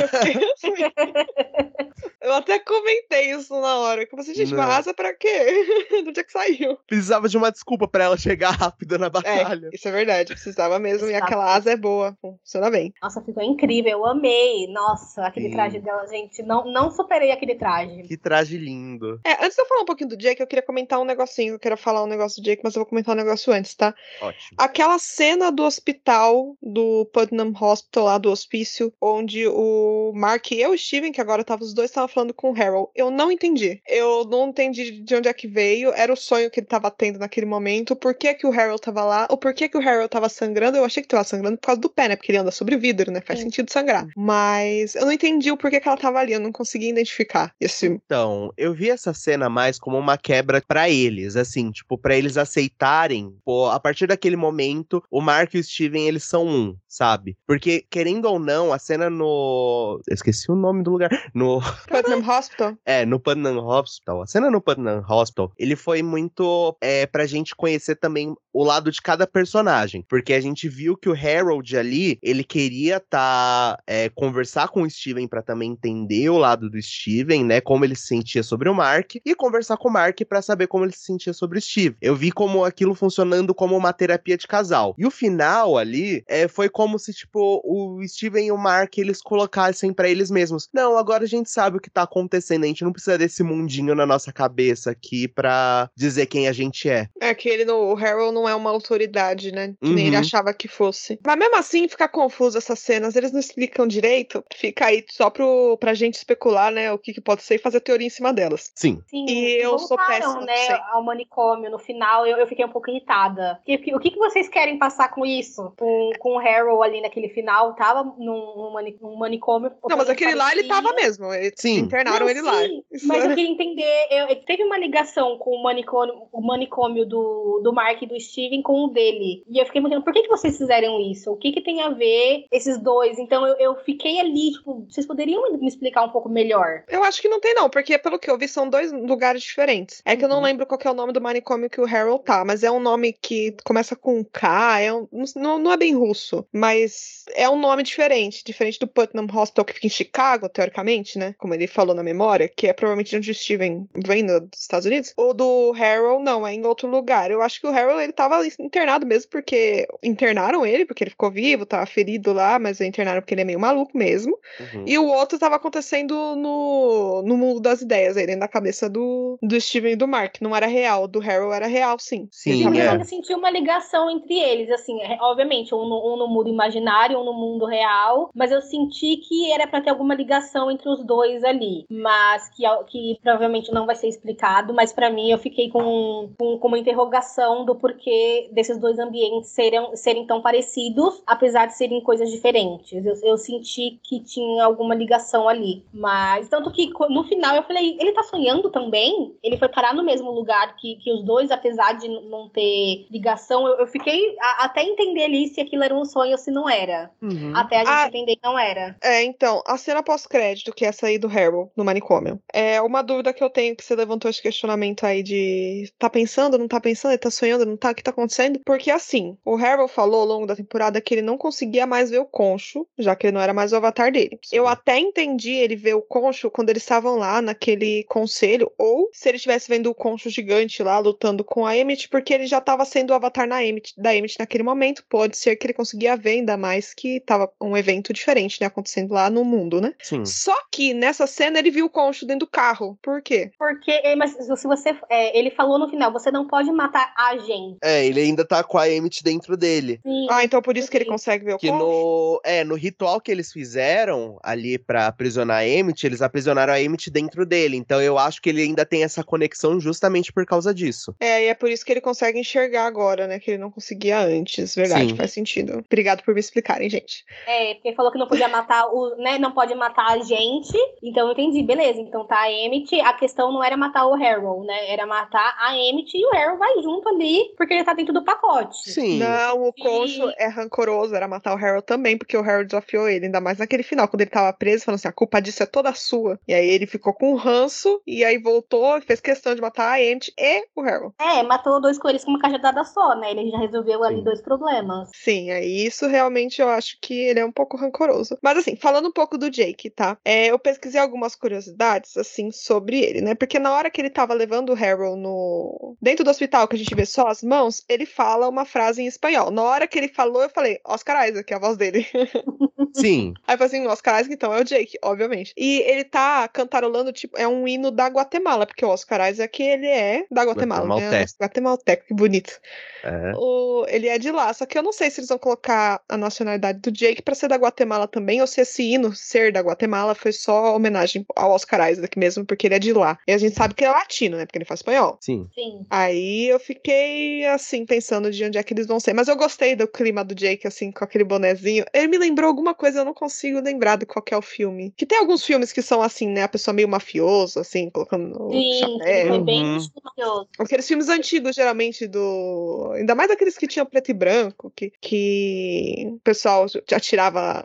Eu, eu até comentei isso na hora. Que você, gente, não. uma asa pra quê? Do dia que saiu. Precisava de uma desculpa pra ela chegar rápido na é, batalha. É, isso é verdade. Precisava mesmo. E aquela asa é boa. Funciona bem. Nossa, ficou incrível. Eu amei. Nossa, aquele Sim. traje dela, gente. Não, não superei aquele traje. Que traje lindo. É, antes de eu falar um pouquinho do Jake, eu queria comentar um negocinho. Eu quero falar um negócio do Jake, mas eu vou comentar um negócio antes, tá? Ótimo. Aquela cena do hospital, do Putnam Hospital, lá do hospício, onde o Mark e o Steven, que agora estavam os dois, estavam falando com o Harold. Eu não entendi. Eu não entendi de onde é que veio. Era o sonho que ele tava tendo naquele momento. Por que, que o Harold tava lá? Ou por que, que o Harold tava sangrando? Eu achei que tava sangrando por causa do pé, né? Porque ele anda sobre vidro, né? Faz Sim. sentido sangrar. Mas eu não entendi o porquê que ela tava ali. Eu não consegui identificar esse. Então, eu vi essa cena mais como uma quebra pra eles, assim, tipo, pra eles aceitarem, pô, a partir daquele momento, o Mark e o Steven, eles são um, sabe? Porque, querendo ou não, a cena no... Eu esqueci o nome do lugar. No... Putnam Hospital? É, no Putnam Hospital. A cena no Putnam Hospital, ele foi muito é, pra gente conhecer também o lado de cada personagem. Porque a gente viu que o Harold ali, ele queria tá, é, conversar com o Steven pra também entender o lado do Steven, né? Como ele se sentia sobre o Mark. E conversar com o Mark pra saber como ele se sentia sobre o Steve. Eu vi como aquilo funcionando como uma terapia de casal. E o final ali é, foi como se, tipo, o Steven e o Mark, eles colocassem pra eles mesmos. Não, agora a gente sabe o que tá acontecendo. A gente não precisa desse mundinho na nossa cabeça aqui pra dizer quem a gente é. É que ele, o Harold não é uma autoridade, né? Que nem ele Uhum. achava que fosse. Mas mesmo assim, fica confuso essas cenas. Eles não explicam direito. Fica aí só pro, pra gente especular, né? O que, que pode ser e fazer teoria em cima delas. Sim. Sim, E eu sou voltaram, péssima, né, ao manicômio no final, eu, eu fiquei um pouco irritada. O que, que vocês querem passar com isso? Com, com o Harold ali naquele final, tava num, num mani- num manicômio. Não, mas aquele lá ele tava mesmo. Eles Sim. internaram Não, ele lá. sim, Isso Mas eu queria entender, eu, teve uma ligação com o manicômio, o manicômio do, do Mark e do Steven com o dele. E eu fiquei me perguntando, por que, que vocês fizeram isso? O que, que tem a ver esses dois? Então eu, eu fiquei ali, tipo, vocês poderiam me explicar um pouco melhor? Eu acho que não tem, não, porque pelo que eu vi, são dois lugares diferentes. É que eu não Uhum. lembro qual é o nome do manicômio que o Harold tá, mas é um nome que começa com K, é um- não, não é bem russo, mas é um nome diferente, diferente do Putnam Hospital que fica em Chicago, teoricamente, né? Como ele falou na memória, que é provavelmente de onde o Steven vem no- dos Estados Unidos. O do Harold, não, é em outro lugar. Eu acho que o Harold, ele tava internado mesmo, porque internaram ele, porque ele ficou vivo, tava ferido lá, mas internaram porque ele é meio maluco mesmo. Uhum. E o outro tava acontecendo no, no mundo das ideias, aí dentro da cabeça do, do Steven e do Mark. Não era real. Do Harold era real, sim. Sim, é. eu ainda senti uma ligação entre eles, assim, é, obviamente, um no, um no mundo imaginário, um no mundo real, mas eu senti que era pra ter alguma ligação entre os dois ali, mas que, que provavelmente não vai ser explicado, mas pra mim eu fiquei com, com, com uma interrogação do porquê desses dois ambientes serem, serem tão parecidos, apesar de serem coisas diferentes. Eu, eu senti que tinha alguma ligação ali, mas tanto que no final eu falei, ele tá sonhando também? Ele foi parar no mesmo lugar que, que os dois, apesar de não ter ligação, eu, eu fiquei a- até entender ali se aquilo era um sonho ou se não era. Uhum. Até a gente Ah. entender que não era. É, então, a cena pós-crédito, que é essa aí do Harold no manicômio. É uma dúvida que eu tenho que você levantou esse questionamento aí de tá pensando, não tá pensando, ele tá sonhando, não tá, o que tá acontecendo? Porque assim, o Harold falou ao longo da temporada que ele não conseguia mais ver o Concho, já que ele não era mais o avatar dele. Sim. Eu até entendi ele ver o Concho quando eles estavam lá naquele conselho, ou se ele estivesse vendo o Concho gigante lá lutando com a Emmett, porque ele já tava sendo o avatar na Emmett, da Emmett naquele momento. Pode ser que ele conseguia ver ainda mais que tava um evento diferente, né, acontecendo lá no mundo, né? Sim. Só que nessa cena ele viu o Concho dentro do carro. Por quê? Porque, é, mas se você. é, ele falou no final, você não pode matar a gente. É, ele ainda tá com a Emmett dentro dele. Sim. Ah, então por isso que ele consegue ver o Que no, é, no ritual que eles fizeram ali pra aprisionar a Emmett, eles aprisionaram a Emmett dentro dele. Então eu acho que ele ainda tem essa conexão justamente por causa disso. É, e é por isso que ele consegue enxergar agora, né? Que ele não conseguia antes. Verdade, Sim. faz sentido. Obrigado por me explicarem, gente. É, porque falou que não podia matar o, né, não pode matar a gente. Então eu entendi, beleza. Então tá a Emmett, a questão não era matar o Harold, né? Era matar a Emmett e o Harold vai junto ali, porque ele tá dentro do pacote. Sim. Não, o. Concho é rancoroso, era matar o Harold também, porque o Harold desafiou ele, ainda mais naquele final, quando ele tava preso, falando assim, a culpa disso é toda sua. E aí ele ficou com ranço, e aí voltou e fez questão de matar a Emmett e o Harold. É, matou dois coelhos com uma cajadada só, né? Ele já resolveu ali Sim. dois problemas. Sim, aí isso realmente eu acho que ele é um pouco rancoroso. Mas assim, falando um pouco do Jake, tá? É, eu pesquisei algumas curiosidades, assim, sobre ele, né? Porque na hora que ele tava levando o Harold no. Dentro do hospital, que a gente vê só as mãos, ele fala uma frase em espanhol. Na hora que ele falou, eu falei, Oscar Isaac, é a voz dele. Sim. Aí eu falei assim, Oscar Isaac, então é o Jake, obviamente. E ele tá cantarolando, tipo, é um hino da Guatemala, porque o Oscar Isaac, ele é da Guatemala, né? Guatemalteco. Guatemalteco, que bonito. É. O, ele é de lá, só que eu não sei se eles vão colocar a nacionalidade do Jake pra ser da Guatemala também, ou se esse hino ser da Guatemala foi só homenagem ao Oscar Isaac mesmo, porque ele é de lá. E a gente sabe que ele é latino, né? Porque ele faz espanhol. Sim. Sim. Aí eu fiquei assim, pensando de onde é que eles vão ser. Mas eu gostei do clima do Jake, assim, com aquele bonezinho. Ele me lembrou alguma coisa, eu não consigo lembrar de qual que é o filme. Que tem alguns filmes que são assim, né? A pessoa meio mafioso, assim, colocando Sim, chapéu. bem Uhum. maravilhoso. Aqueles filmes antigos, geralmente, do. Ainda mais aqueles que tinham preto e branco, que, que o pessoal atirava.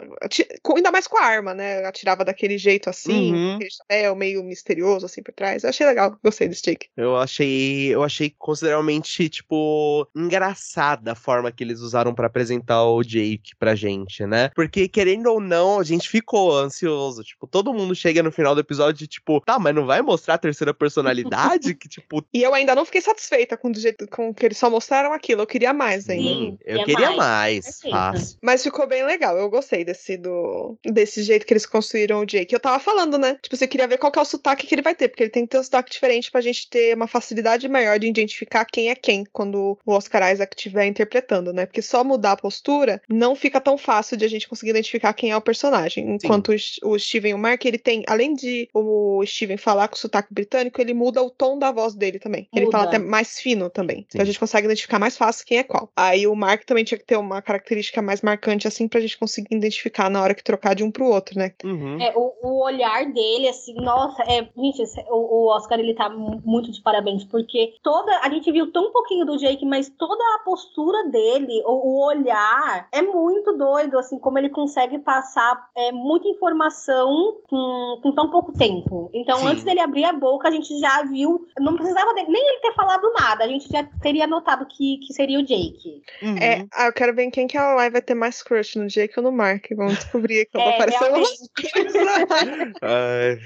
Ainda mais com a arma, né? Atirava daquele jeito assim, Uhum. aquele chapéu meio misterioso, assim, por trás. Eu achei legal, gostei desse Jake. Eu achei, eu achei consideravelmente, tipo, engraçada a forma que eles usaram pra apresentar o Jake pra gente, né? Porque, querendo ou não, a gente ficou ansioso. Tipo, todo mundo chega no final do episódio e, tipo, tá, mas não vai mostrar a terceira personalidade? que, tipo, E eu ainda não fiquei satisfeita com, do jeito, com que eles só mostraram aquilo. Eu queria mais ainda. sim, eu quer queria mais. mais. Mas ficou bem legal. Eu gostei desse, do, desse jeito que eles construíram o Jake. Eu tava falando, né? Tipo, você queria ver qual que o sotaque que ele vai ter, porque ele tem que ter um sotaque diferente pra gente ter uma facilidade maior de identificar quem é quem quando o Oscar Isaac estiver interpretando, né? Porque só mudar a postura não fica tão fácil de a gente conseguir identificar quem é o personagem. Enquanto o, o Steven e o Mark, ele tem, além de o Steven falar com sotaque britânico, ele muda o tom da voz dele também. Ele Muda. fala até mais fino também. Então a Sim. gente consegue identificar mais fácil quem é qual. Aí o Mark também tinha que ter uma característica mais marcante, assim, pra gente conseguir identificar na hora que trocar de um pro outro, né? Uhum. É, o, o olhar dele, assim, nossa, é, gente, o, o Oscar, ele tá mu- muito de parabéns, porque toda, a gente viu tão pouquinho do Jake, mas toda a postura dele, o, o olhar, é muito doido, assim, como ele consegue passar é, muita informação com, com tão pouco tempo. Então, Sim. antes dele abrir a boca, a gente já viu, não precisava dele- nem ele ter falado nada, a gente já teria notado que, que seria o Jake. Uhum. É, ah, eu quero ver em quem que a Lai vai ter mais crush, no Jake ou no Mark. Vamos descobrir quando É, aparecer realmente. Ai,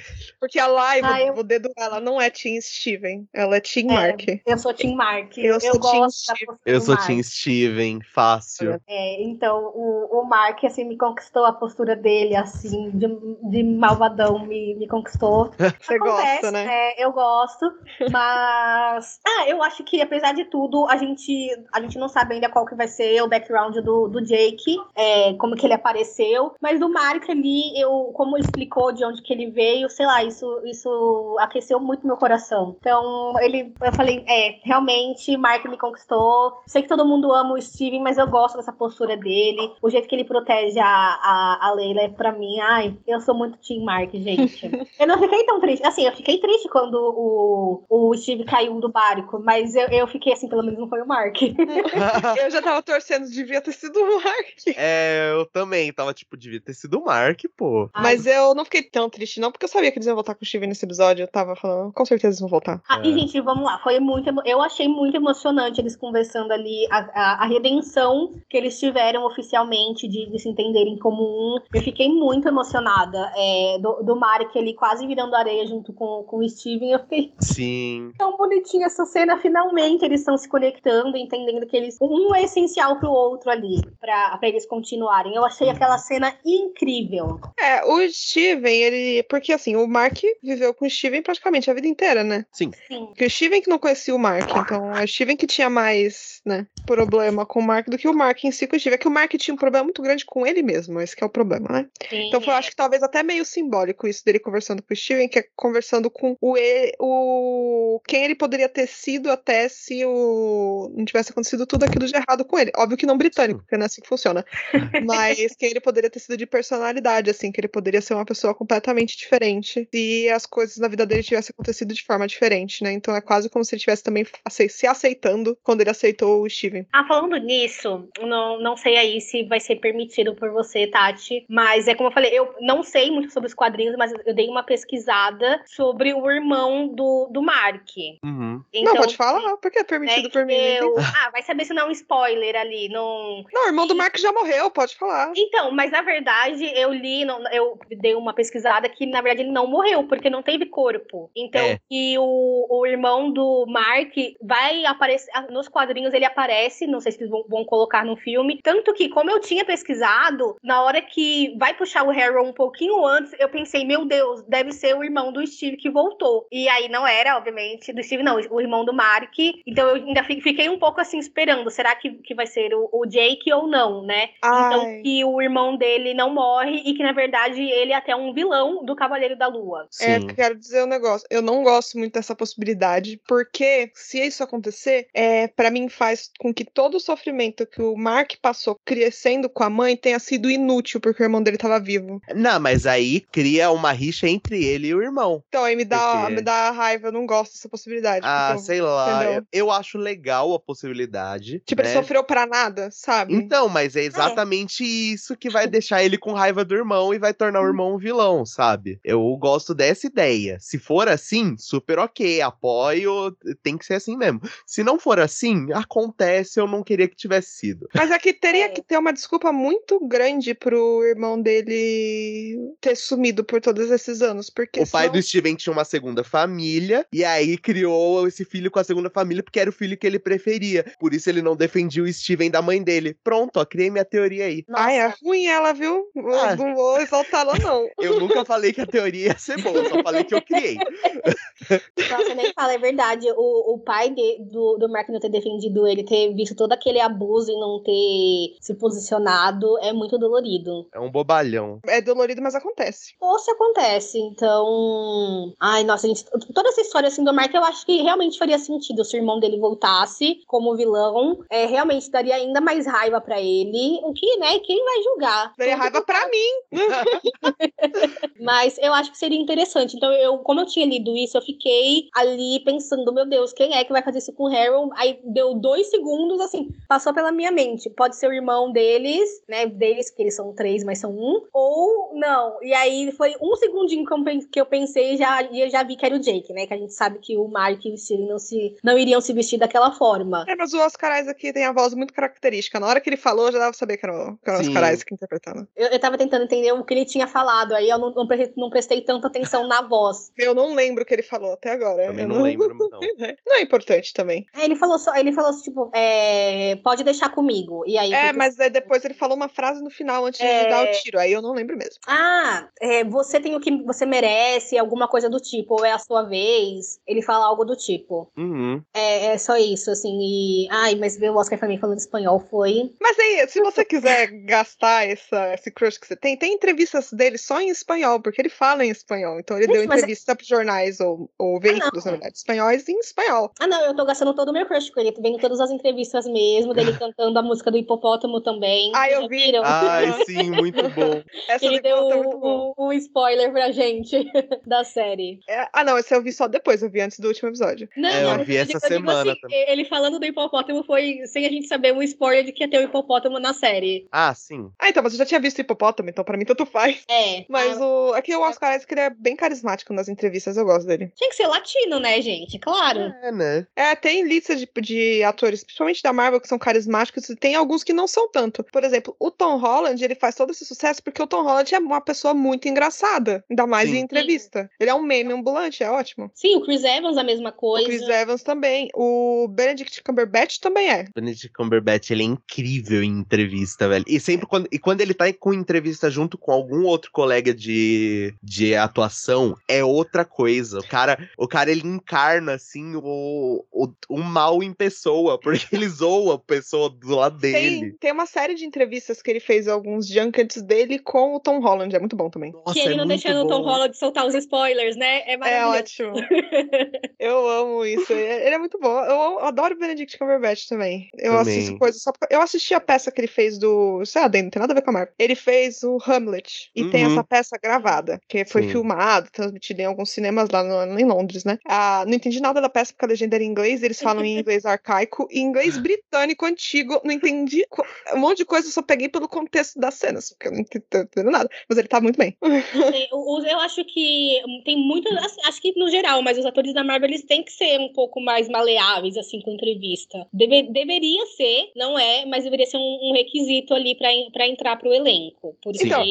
Porque a Lai, Ah, eu- vou dedo ela não é Team Steven, ela é Team É, Mark. Eu sou Tim Mark. Eu sou Team gosto da Steve. postura eu sou Mark. Team Steven, fácil. É, então, o, o Mark, assim, me conquistou a postura dele, assim, de, de malvadão, me, me conquistou. Você gosta, né? é, eu gosto, mas... Ah, eu acho que, apesar de tudo, a gente, a gente não sabe ainda qual que vai ser o background do, do Jake, é, como que ele apareceu, mas do Mark ali, eu, como ele explicou de onde que ele veio, sei lá, isso, isso aqueceu muito meu coração. Então, ele, eu falei, é, realmente, Mark me conquistou. Sei que todo mundo ama o Steven, mas eu gosto dessa postura dele. O jeito que ele protege a, a, a Leila é pra mim. Ai, eu sou muito Team Mark, gente. eu não fiquei tão triste. Assim, eu fiquei triste quando o, o Steve caiu do barco, mas eu, eu fiquei assim, pelo menos não foi o Mark. Eu já tava torcendo, devia ter sido o Mark. é, eu também tava tipo, devia ter sido o Mark, pô. Ai, Mas eu não fiquei tão triste, não, porque eu sabia que eles iam voltar com o Steven nesse episódio. Eu tava falando, com certeza eles vão voltar. Ah, É. e, gente, vamos lá. Foi muito. Eu achei muito emocionante eles conversando ali, a, a, a redenção que eles tiveram oficialmente de, de se entenderem como um. Eu fiquei muito emocionada. é, do, do Mark ele quase virando areia junto com, com o Steven. Eu fiquei Sim. tão bonitinha essa cena. Finalmente eles estão se conectando, entendendo que eles. Um é essencial pro outro ali, pra, pra eles continuarem. Eu achei aquela cena incrível. É, o Steven, ele. Porque assim, o Mark viveu com o Steven praticamente a vida inteira, né? Sim. Porque o Steven que não conhecia o Mark, então é o Steven que tinha mais, né, problema com o Mark do que o Mark em si com o Steven. É que o Mark tinha um problema muito grande com ele mesmo, esse que é o problema, né? sim. Então foi, eu acho que talvez até meio simbólico isso dele conversando com o Steven, que é conversando com o, o quem ele poderia ter sido até se o não tivesse acontecido tudo aquilo de errado com ele. Óbvio que não britânico, porque não é assim que funciona. Mas quem ele poderia ter sido de personalidade, assim, que ele poderia ser uma pessoa completamente diferente se as coisas na vida dele tivessem acontecido de forma diferente, né? Então é quase como se ele tivesse também se aceitando quando ele aceitou o Steven. Ah, falando nisso, não, não sei aí se vai ser permitido por você, Tati, mas é como eu falei, eu não sei muito sobre os quadrinhos, mas eu dei uma pesquisada sobre o irmão do, do Mark. Uhum. Então, não, pode falar, porque é permitido que por mim. né? eu- Ah, vai saber se não é um spoiler ali, não... Não, o irmão do Mark já morreu, pode falar. Então, mas na verdade eu li, não- eu dei uma pesquisada que na verdade ele não morreu, porque não teve corpo. Então, É. que o, o irmão do Mark vai aparecer, nos quadrinhos ele aparece, não sei se eles vão, vão colocar no filme. Tanto que, como eu tinha pesquisado, na hora que vai puxar o Harrow um pouquinho antes, eu pensei, meu Deus, deve ser o irmão do Steve que voltou. E aí não era, obviamente, do Steve, não, o irmão do Mark. Então eu ainda fi- fiquei um pouco assim esperando, será que, que vai ser o, o Jake ou não, né? Então, Ai. que o irmão dele não morre e que, na verdade, ele é até um vilão do Cavaleiro da Lua. É, Sim. quero dizer um negócio. Eu não gosto muito dessa possibilidade, porque se isso acontecer, é, para mim faz com que todo o sofrimento que o Mark passou crescendo com a mãe tenha sido inútil, porque o irmão dele tava vivo. Não, mas aí cria uma rixa entre ele e o irmão. Então aí me dá, Porque- me dá raiva, eu não gosto dessa possibilidade. Ah, porque sei lá. entendeu? Eu, acho legal a possibilidade. Tipo, né? ele sofreu pra nada, sabe? Então, mas é exatamente isso que vai deixar ele com raiva do irmão e vai tornar o irmão um vilão, sabe? Eu gosto dessa ideia. Se for assim, super ok, apoio, tem que ser assim mesmo. Se não for assim, acontece, eu não queria que tivesse sido. Mas aqui teria É. que ter uma desculpa muito grande pro irmão dele ter sumido por todos esses anos. Porque o pai senão- do Steven tinha uma segunda família, e aí criou esse filho com a segunda família porque era o filho que ele preferia. Por isso ele não defendia o Steven da mãe dele. Pronto, ó, criei minha teoria aí. Ai, é ruim ela, viu? Eu Ah. Não vou exaltar ela, não. Eu nunca falei que a teoria ia ser boa, só falei que eu criei. Nossa, nem fala, é verdade. O, o pai de- do, do Mark não ter defendido ele, ter visto todo aquele abuso e não ter se posicionado, é muito dolorido. É um bobalhão. É dolorido, mas acontece. Ou se acontece, então. Ai, nossa, gente. Toda essa história assim do Mark, eu acho que realmente faria sentido se o irmão dele voltasse como vilão. É, realmente daria ainda mais raiva pra ele. O que, né? Quem vai julgar? Daria raiva pra mim. Mas eu acho que seria interessante. Então, eu, como eu tinha lido isso, eu fiquei ali pensando, meu Deus, quem é que vai fazer isso com o Harold? Aí deu dois segundos, assim, passou pela minha mente. Pode ser o irmão deles, né? Deles, que eles são três, mas são um. Ou não. E aí foi um segundinho que eu pensei e já, e eu já vi que era o Jake, né? Que a gente sabe que o Mark e o Steven não, se, não iriam se vestir daquela forma. É, mas o Oscar Isaac aqui tem a voz muito característica. Na hora que ele falou, eu já dava pra saber que era o, que era o. Oscar Isaac interpretando. Eu, eu tava tentando entender o que ele tinha falado, aí eu não, não prestei tanta atenção na voz. Eu não lembro o que ele falou até agora. Também Eu não lembro, não. Não é importante também. Aí Ele falou só, ele falou tipo, é, pode deixar comigo. E aí É, fiquei, mas depois ele falou uma frase no final antes É. de dar o tiro. Aí eu não lembro mesmo. Ah, é, você tem o que você merece, alguma coisa do tipo, ou é a sua vez. Ele fala algo do tipo. Uhum. É, é só isso, assim. E. Ai, mas ver o Oscar também falando espanhol foi. Mas aí, se você quiser gastar essa, esse crush que você tem, tem entrevistas dele só em espanhol, porque ele fala em espanhol. Então ele Gente, deu mas- entrevista para jornais ou, ou veículos, na verdade, espanhóis em espanhol. Ah, não, eu tô gastando todo o meu crush com ele. Vendo todas as entrevistas mesmo, dele cantando a música do hipopótamo também. Ah, eu vi. viram? Ai, sim, muito bom. Essa Ele deu é bom. um, um spoiler pra gente da série. É, ah, não, esse eu vi só depois, eu vi antes do último episódio. Não, É, eu não, vi essa digo- digo semana assim, também. Ele falando do hipopótamo foi sem a gente saber um spoiler de que ia ter o hipopótamo na série. Ah, sim. Ah, então, mas eu já tinha visto hipopótamo, então pra mim tanto faz. É. Mas ah, o. Aqui o Oscar Isaac ele é bem carismático nas entrevistas, eu gosto dele. Tinha que ser latino, né, gente? Claro. É, né? É, tem lista de, de atores, principalmente da Marvel, que são carismáticos, e tem alguns que não são tanto. Por exemplo, o Tom Holland, ele faz todo esse sucesso porque o Tom Holland é uma pessoa muito engraçada, ainda mais Sim. em entrevista. Ele é um meme ambulante, é ótimo. Sim, o Chris Evans, a mesma O coisa. Chris Evans também. O Benedict Cumberbatch também é. Benedict Cumberbatch, ele é incrível em entrevista, velho. E sempre quando, e quando ele tá com entrevista junto com algum outro colega de, de atuação, é outra coisa. O cara, o cara ele encarna, assim, o, o, o mal em pessoa, porque ele zoa a pessoa do lado dele. Tem, tem uma série de entrevistas que ele fez, alguns junkets dele com o Tom Holland, é muito bom também. Nossa, que ele é não deixando o Tom. Holland soltar os spoilers, né? É É maravilhoso. ótimo. Eu amo isso. Ele é muito bom. Eu adoro o Benedict Cumberbatch também. Eu Também. assisto coisas só porque... Eu assisti a peça que ele fez do... Isso é adendo, não tem nada a ver com a Marvel. Ele fez o Hamlet. E tem Uhum. essa peça gravada, que foi Sim. Filmado, transmitido em alguns cinemas lá no- em Londres, né? Ah, não entendi nada da peça porque a legenda era em inglês. Eles falam em inglês arcaico e inglês britânico antigo. Não entendi um monte de coisa, eu só peguei pelo contexto das cenas, porque eu não entendendo nada. Mas ele tá muito bem. O- Eu acho que tem muito. assim, Acho que no geral, mas os atores da Marvel eles têm que ser um pouco mais maleáveis, assim, com entrevista. Deve- deveria ser, não é, mas deveria ser um, um requisito ali pra entrar pro elenco. Porque Então,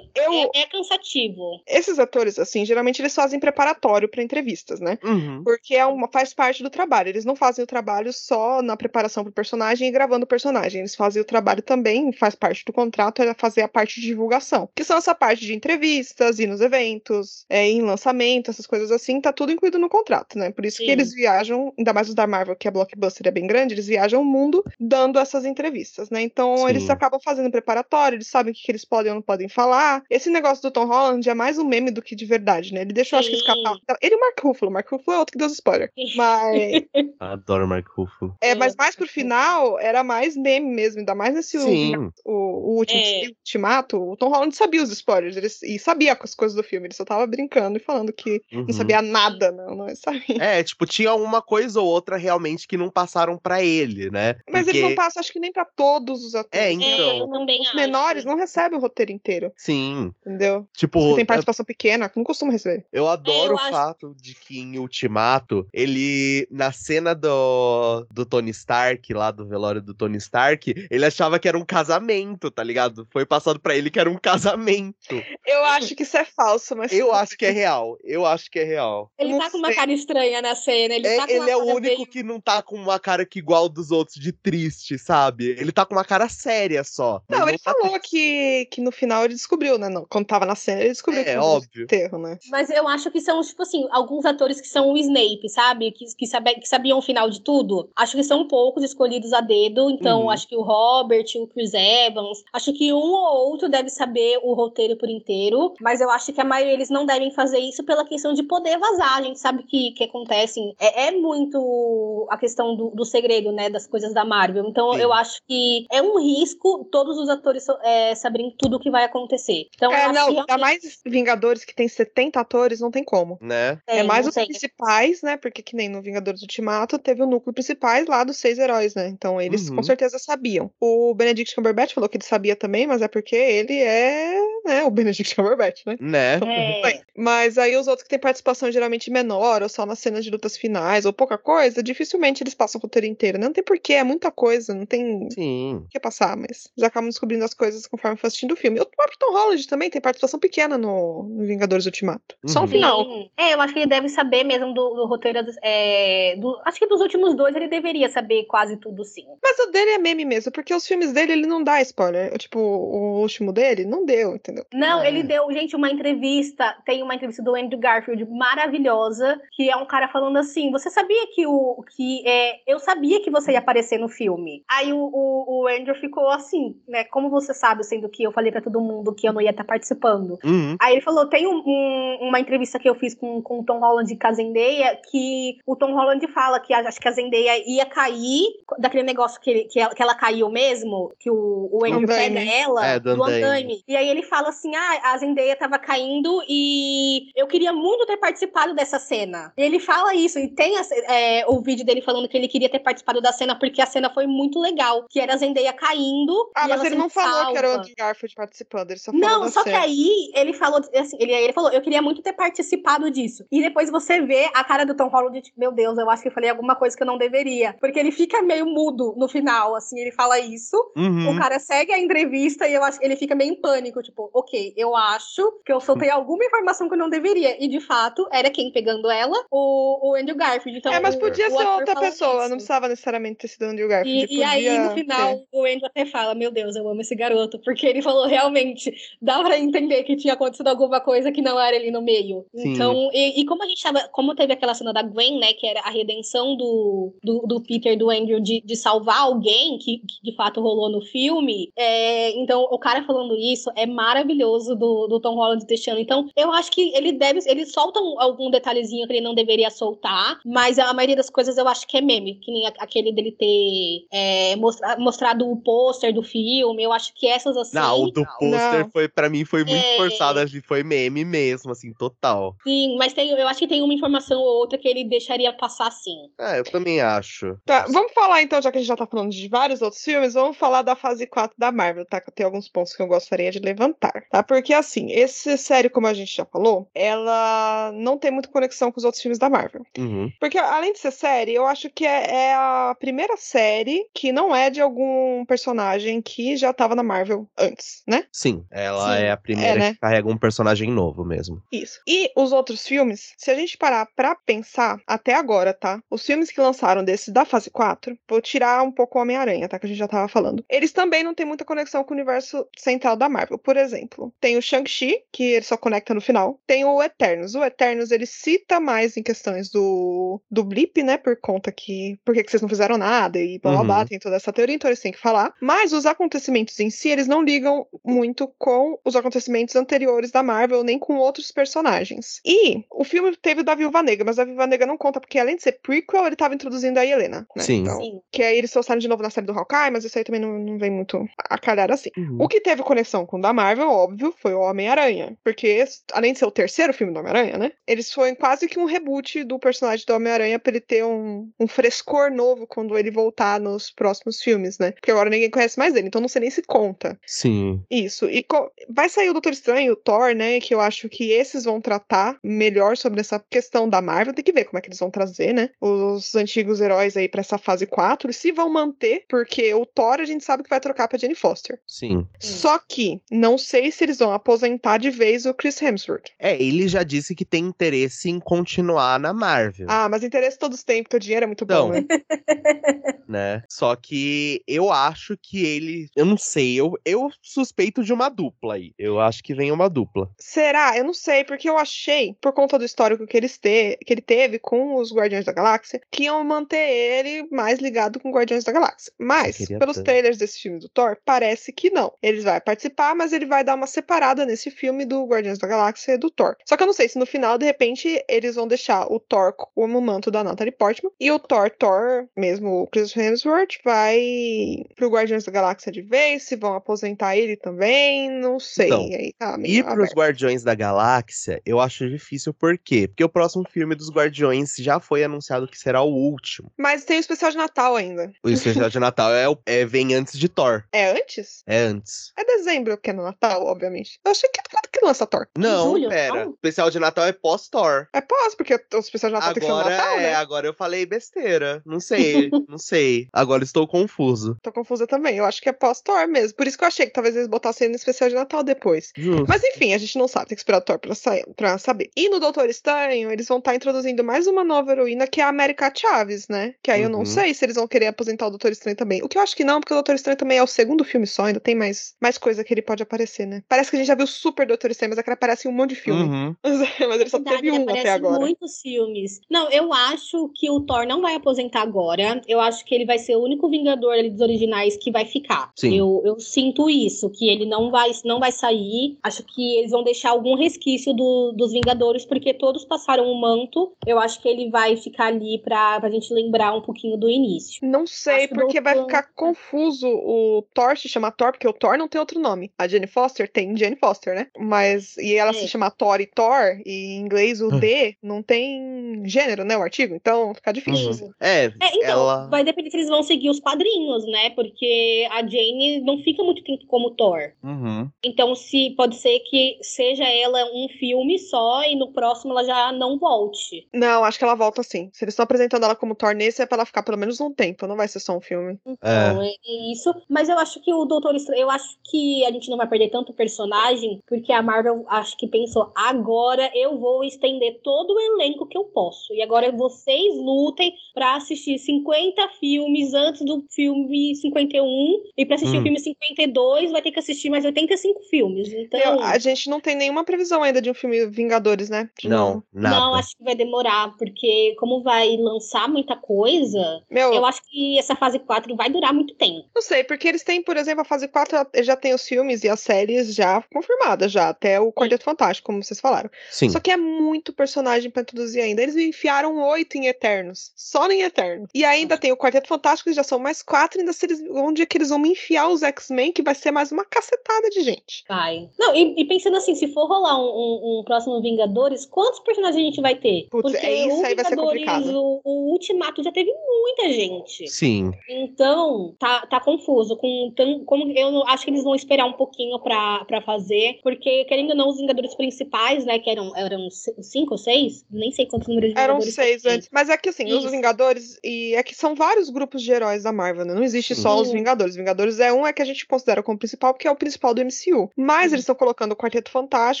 eu- é, é cansativo. Esses atores, assim, geralmente eles fazem preparatório pra entrevistas, né? Uhum. Porque é uma, faz parte do trabalho. Eles não fazem o trabalho só na preparação pro personagem e gravando o personagem. Eles fazem o trabalho também, faz parte do contrato, é fazer a parte de divulgação. Que são essa parte de entrevistas, ir nos eventos, é, ir em lançamento, essas coisas assim, tá tudo incluído no contrato, né? Por isso Sim. que eles viajam, ainda mais os da Marvel, que a blockbuster é bem grande, eles viajam o mundo dando essas entrevistas, né? Então Sim. eles acabam fazendo preparatório, eles sabem o que, que eles podem ou não podem falar. Esse negócio do Tom Holland é mais um meme do que de verdade, né? Ele deixou, acho que, Sim. escapar. Ele e o Mark Ruffalo. O Mark Ruffalo é outro que deu os spoiler. Mas, Adoro Mark Ruffalo. é, mas mais pro final, era mais meme mesmo. Ainda mais nesse Sim. o, o último É. ultimato. O Tom Holland sabia os spoilers. Ele, e sabia as coisas do filme. Ele só tava brincando e falando que Uhum. não sabia nada, não. Não sabia. É, tipo, tinha uma coisa ou outra realmente que não passaram pra ele, né? Mas Porque- ele não passa, acho que nem pra todos os atores. É, né? É, Então. eu também Os acho. menores não recebem o roteiro inteiro, Sim. entendeu? Tipo, Se tem participação pequena, não costuma receber. Eu adoro eu o acho- fato de que em Ultimato, ele, na cena do, do Tony Stark, lá do velório do Tony Stark, ele achava que era um casamento, tá ligado? Foi passado pra ele que era um casamento. Eu acho que isso é falso, mas. Eu acho que é real. Eu acho que é real. Ele Não tá com uma sei. cara estranha na cena. Ele, É, tá com ele uma é o cara único meio- que não tá com uma cara que igual dos outros de triste, sabe? Ele tá com uma cara séria só. Não, ele tá falou triste. que, que no final ele descobriu, né? Não, quando tava na cena, ele descobriu É, que óbvio. Enterro, né? Mas eu acho que são, tipo assim, alguns atores que são o Snape, sabe? Que, que, sabe, que sabiam o final de tudo. Acho que são poucos escolhidos a dedo. Então, Uhum. acho que o Robert, o Chris Evans. Acho que um ou outro deve saber o roteiro por inteiro. Mas eu acho que a maioria deles não devem fazer isso pela questão de poder vazar. A gente sabe que, que acontece. É, é muito a questão do, do segredo, né? Das coisas da Marvel. Então, Sim. eu acho que é um risco todos os atores é, saberem tudo o que vai acontecer. Então, É, não, ainda realmente- mais Vingadores que tem 70 atores, não tem como. Né? É, tem, mais não os tem. principais, né? Porque que nem no Vingadores Ultimato teve o núcleo principais lá dos seis heróis, né? Então eles Uhum. com certeza sabiam. O Benedict Cumberbatch falou que ele sabia também, mas é porque ele é, né, o Benedict Cumberbatch, né? Né? É. Mas aí os outros que têm participação geralmente menor, ou só nas cenas de lutas finais, ou pouca coisa, dificilmente eles passam o roteiro inteiro. né? Não tem porquê, é muita coisa, não tem Sim. o que passar, mas já acabam descobrindo as coisas conforme for assistindo o filme. O próprio Tom Holland também tem participação pequena no, no Vingadores Ultimato. Só Uhum. no final. Sim. É, eu acho que ele deve saber mesmo do, do roteiro. é, do- acho que dos últimos dois ele deveria saber quase tudo, sim. Mas o dele é meme mesmo, porque os filmes dele ele não dá spoiler. Tipo, o último dele não deu, entendeu? Não, É. ele deu, gente, uma entrevista. Tem uma entrevista do Andrew Garfield maravilhosa, que é um cara falando assim: você sabia que o. que é, Eu sabia que você ia aparecer no filme. Aí o, o, o Andrew ficou assim, né? Como você sabe, sendo que eu falei pra todo mundo que eu não ia estar participando. Uhum. Aí ele falou: tem um- um- uma entrevista que eu fiz com, com o Tom Holland e com a Zendaya, que o Tom Holland fala que acho que a Zendaya ia cair daquele negócio que, ele- que, ela, que ela caiu mesmo, que o, o Andrew Andaime. pega ela, É, do do andaime. andaime. E aí ele fala assim: ah, a Zendaya tava caindo e eu queria muito ter participado dessa cena. E ele fala isso, e tem a- é, o vídeo dele falando que ele queria ter participado da cena porque a cena foi muito legal, que era a Zendaya caindo. Ah, e mas ela ele não falou que era o. Andrew Garfield participando, ele só falou Não, da só que cena. aí ele falou assim, ele, ele falou, eu queria muito ter participado disso. E depois você vê a cara do Tom Holland, tipo, meu Deus, eu acho que eu falei alguma coisa que eu não deveria. Porque ele fica meio mudo no final, assim, ele fala isso. Uhum. O cara segue a entrevista e eu acho que ele fica meio em pânico, tipo, ok, eu acho que eu soltei alguma informação que eu não deveria. E de fato, era quem pegando ela? O, o Andrew Garfield. Então, é, mas o- podia o ser ator outra pessoa, isso. não precisava necessariamente ter sido o Andrew Garfield. E, e aí, no final, ter. o Andrew até fala: Meu Deus, eu amo esse garoto. Porque ele falou realmente, dá pra entender que tinha acontecido alguma coisa que não era ali no meio. Sim. Então, e, e como a gente tava, como teve aquela cena da Gwen, né, que era a redenção do, do, do Peter, do Andrew, de, de salvar alguém, que, que de fato rolou no filme. é, então, o cara falando isso é maravilhoso do, do Tom Holland deixando. Então, eu acho que ele deve, ele solta um- algum detalhezinho que ele não deveria soltar, mas a maioria das coisas eu acho que é meme, que nem aquele dele ter é, mostra- mostrado o pôster do filme. Eu acho que essas assim. Não, o do pôster foi, pra mim, foi muito É. forçado, foi meme mesmo, assim, total. Sim, mas tem, eu acho que tem uma informação ou outra que ele deixaria passar sim. É, eu também acho. Tá, vamos falar então, já que a gente já tá falando de vários outros filmes, vamos falar da fase 4 da Marvel, tá? Que eu tenho alguns pontos que eu gostaria de levantar, tá? Porque assim, esse série, como a gente já falou, ela não tem muita conexão com os outros filmes da Marvel. Uhum. Porque além de ser série, eu acho que é, é a primeira série que não é de algum personagem que já tava na Marvel antes, né? Sim, ela Sim. é a primeira É, né? que carrega um personagem novo mesmo. Isso. E os outros filmes, se a gente parar pra pensar até agora, tá? Os filmes que lançaram desses da fase 4, vou tirar um pouco o Homem-Aranha, tá? Que a gente já tava falando. Eles também não têm muita conexão com o universo central da Marvel. Por exemplo, tem o Shang-Chi, que ele só conecta no final. Tem o Eternos. O Eternos, ele cita mais em questões do, do Blip, né? Por conta que. Por que vocês não fizeram nada? E blá blá blá, Uhum. tem toda essa teoria, então eles têm que falar. Mas os acontecimentos em si, eles não ligam muito com os acontecimentos anteriores da Marvel, nem com outros personagens. E o filme teve o da Viúva Negra, mas a Viúva Negra não conta, porque além de ser prequel, ele tava introduzindo a Helena, né? Sim. Então, Sim. que aí eles trouxeram de novo na série do Hawkeye, mas isso aí também não, não vem muito a calhar assim. Uhum. O que teve conexão com o da Marvel, óbvio, foi o Homem-Aranha. Porque, além de ser o terceiro filme do Homem-Aranha, né? Eles foi quase que um reboot do personagem do Homem-Aranha pra ele ter um, um frescor novo quando ele voltar nos próximos filmes, né? Porque agora ninguém conhece mais ele, então não sei nem se conta. Sim. Isso. E vai sair o Doutor Estranho, o Thor, né? Que eu acho que esses vão tratar melhor sobre essa questão da Marvel. Tem que ver como é que eles vão trazer, né? Os antigos heróis aí pra essa fase 4. E se vão manter, porque o Thor a gente sabe que vai trocar pra Jane Foster. Sim. Só que não sei se eles vão aposentar de vez o Chris Hemsworth. É, ele já disse que tem interesse em continuar na Marvel, Ah, mas interesse todos têm, porque o dinheiro é muito Então, bom, né? né? Só que eu acho que ele. Eu não sei, eu, eu suspeito de uma dupla aí. Eu acho que vem uma dupla. Será? Eu não sei, porque eu achei, por conta do histórico que, eles te- que ele teve com os Guardiões da Galáxia, que iam manter ele mais ligado com Guardiões da Galáxia. Mas, pelos tanto. trailers desse filme do Thor, parece que não. Ele vai participar, mas ele vai dar uma separada nesse filme do Guardiões da Galáxia e do Thor. Só que eu não sei se no final, de repente, eles vão deixar o Thor como o manto da Natalie Portman e o Thor, Thor, mesmo o Chris Hemsworth, vai pro Guardiões da Galáxia de vez, se vão aposentar ele também, não sei. Então, aí tá E pros aberto. Guardiões da Galáxia, eu acho difícil, por quê? Porque o próximo filme dos Guardiões já foi anunciado que será o último. Mas tem o especial de Natal ainda. O especial de Natal é, é- vem antes de Thor. É antes? É antes. É dezembro que é no Natal, obviamente. Eu achei que quando que lança Thor? Não, julho, pera. não? O especial de Natal é pós-Thor. É pós, porque o especial de Natal tem que ser no Agora Natal, é, né? agora eu falei besteira. Não sei, não sei. Agora estou confuso. Tô confusa também. Eu acho que é pós-Thor mesmo. Por isso que eu achei que talvez eles botassem no especial de Natal depois. Justo. Mas enfim, a gente não sabe, tem que esperar o Thor pra, sair, pra saber. E no Doutor Estranho, eles vão estar introduzindo mais uma nova heroína, que é a América Chaves, né? Que aí eu não Uhum. sei se eles vão querer aposentar o Doutor Estranho também. O que eu acho que não, porque o Doutor Estranho também é o segundo filme só, ainda tem mais, mais coisa que ele pode aparecer, né? Parece que a gente já viu Super Doutor Estranho, mas é que ele aparece em um monte de filme. Uhum. mas ele só Verdade, teve ele um aparece até agora. muitos filmes. Não, eu acho que o Thor não vai aposentar agora. Eu acho que ele vai ser o único Vingador ali dos originais que vai ficar. Sim. Eu, eu sinto isso, que ele não vai, não vai sair. Acho que eles vão deixar algum resquício do- dos Vingadores, porque todos passaram o manto. Eu acho que ele vai ficar ali pra, pra gente lembrar um pouquinho do início. Não sei, Acho porque vai ficar confuso o Thor se chamar Thor, porque o Thor não tem outro nome. A Jane Foster tem Jane Foster, né? Mas. E ela É. se chama Thor e Thor, e em inglês o Ah. D não tem gênero, né? O artigo. Então fica difícil. Uhum. É, É, então, ela. vai depender se eles vão seguir os quadrinhos, né? Porque a Jane não fica muito tempo como Thor. Uhum. Então, se pode ser que seja ela um filme só e no próximo ela já não volte. Não, acho que ela volta sim. Se eles estão apresentando ela como Thor nesse, é pra ela ficar pelo menos um tempo, não vai ser só um filme. Então, é. é isso. Mas eu acho que o Doutor Estranho, eu acho que a gente não vai perder tanto personagem, porque a Marvel acho que pensou, agora eu vou estender todo o elenco que eu posso. E agora vocês lutem pra assistir 50 filmes antes do filme 51 e pra assistir Hum. o filme 52 vai ter que assistir mais 85 filmes. Então, Eu- a gente não tem nenhuma previsão ainda de um filme Vingadores, né? De Não, nada. Não, acho que vai demorar, porque como vai lançar muita coisa, Meu, eu acho que essa fase 4 vai durar muito tempo. Não sei, porque eles têm, por exemplo, a fase 4, eles já tem os filmes e as séries já confirmadas, já, até o Quarteto Fantástico, como vocês falaram. Sim. Só que é muito personagem pra introduzir ainda. Eles enfiaram oito em Eternos, só em Eternos. E ainda tem o Quarteto Fantástico, que já são mais quatro, ainda se eles, onde é que eles vão me enfiar os X-Men, que vai ser mais uma cacetada de gente. Vai. Não, e, e pensando assim, se for rolar um, um- um próximo Vingadores, quantos personagens a gente vai ter? Putz, é isso o aí vai ser Vingadores, complicado. O, o Ultimato já teve muita gente. Sim. Então, tá, tá confuso. Com, tan- como, eu acho que eles vão esperar um pouquinho pra, pra fazer, porque, querendo ou não, os Vingadores principais, né, que eram, eram cinco ou seis, nem sei quantos números de Eram Vingadores seis tem. antes. Mas é que assim, os Isso. Vingadores, e é que são vários grupos de heróis da Marvel, né? Não existe só Sim. os Vingadores. Vingadores é um, é que a gente considera como principal, porque é o principal do MCU. Mas Sim. eles estão colocando o Quarteto Fantástico.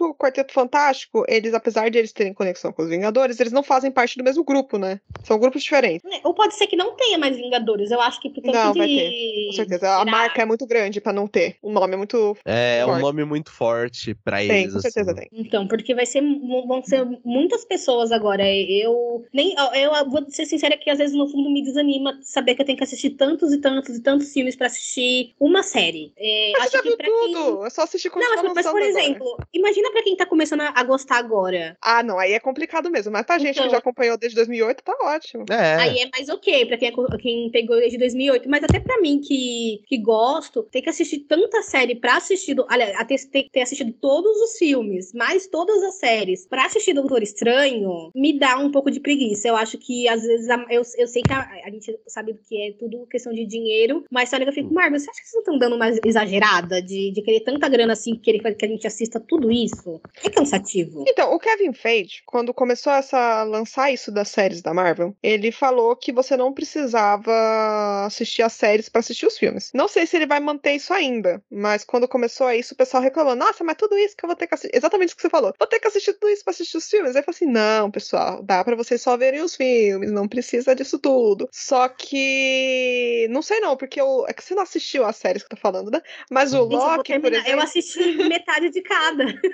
O Quarteto Fantástico, eles, apesar de eles terem conexão com os Vingadores, eles não fazem parte do mesmo grupo, né? São grupos diferentes. É, Ou pode ser que não tenha mais Vingadores. Eu acho que por tanto Não, de... vai ter, Com certeza. A marca é muito grande pra não ter. O nome é muito. É, é um nome muito forte pra pra Tem, eles. com certeza assim. tem. Então, porque vai ser, vão ser muitas pessoas agora. Eu nem, eu vou ser sincera que às vezes no fundo me desanima saber que eu tenho que assistir tantos e tantos e tantos filmes pra assistir uma série. É, Mas acho já que viu pra quem... tudo. É só assistir quando Não, mas, mas, por exemplo, imagina pra quem tá começando a, gostar agora. Ah, não, aí é complicado mesmo. Mas pra gente Então. que já acompanhou desde 2008, tá ótimo. É. Aí é mais ok pra quem, é quem pegou desde 2008. Mas até pra mim que, que gosto, ter que assistir tanta série pra assistir. Aliás, a ter, ter, assistido todos os filmes, mais todas as séries, pra assistir Doutor Estranho, me dá um pouco de preguiça. Eu acho que às vezes a- eu, eu sei que a, a gente sabe que é tudo questão de dinheiro, mas olha que eu fico, Marvel, você acha que vocês não estão dando uma exagerada de, de querer tanta grana assim, querer que a gente assista tudo isso? É cansativo. Então, o Kevin Feige, quando começou essa lançar isso das séries da Marvel, ele falou que você não precisava assistir as séries pra assistir os filmes. Não sei se ele vai manter isso ainda, mas quando começou a isso, o pessoal reclamou: "Nossa, mas tudo isso que eu vou ter que assistir". Exatamente o que você falou. Vou ter que assistir tudo isso pra assistir os filmes. Aí eu falei assim: "Não, pessoal, dá pra vocês só verem os filmes, não precisa disso tudo". Só que não sei não, porque eu... é que você não assistiu as séries que eu tô falando, né? Mas o Gente, Loki, por exemplo, eu assisti metade de cada.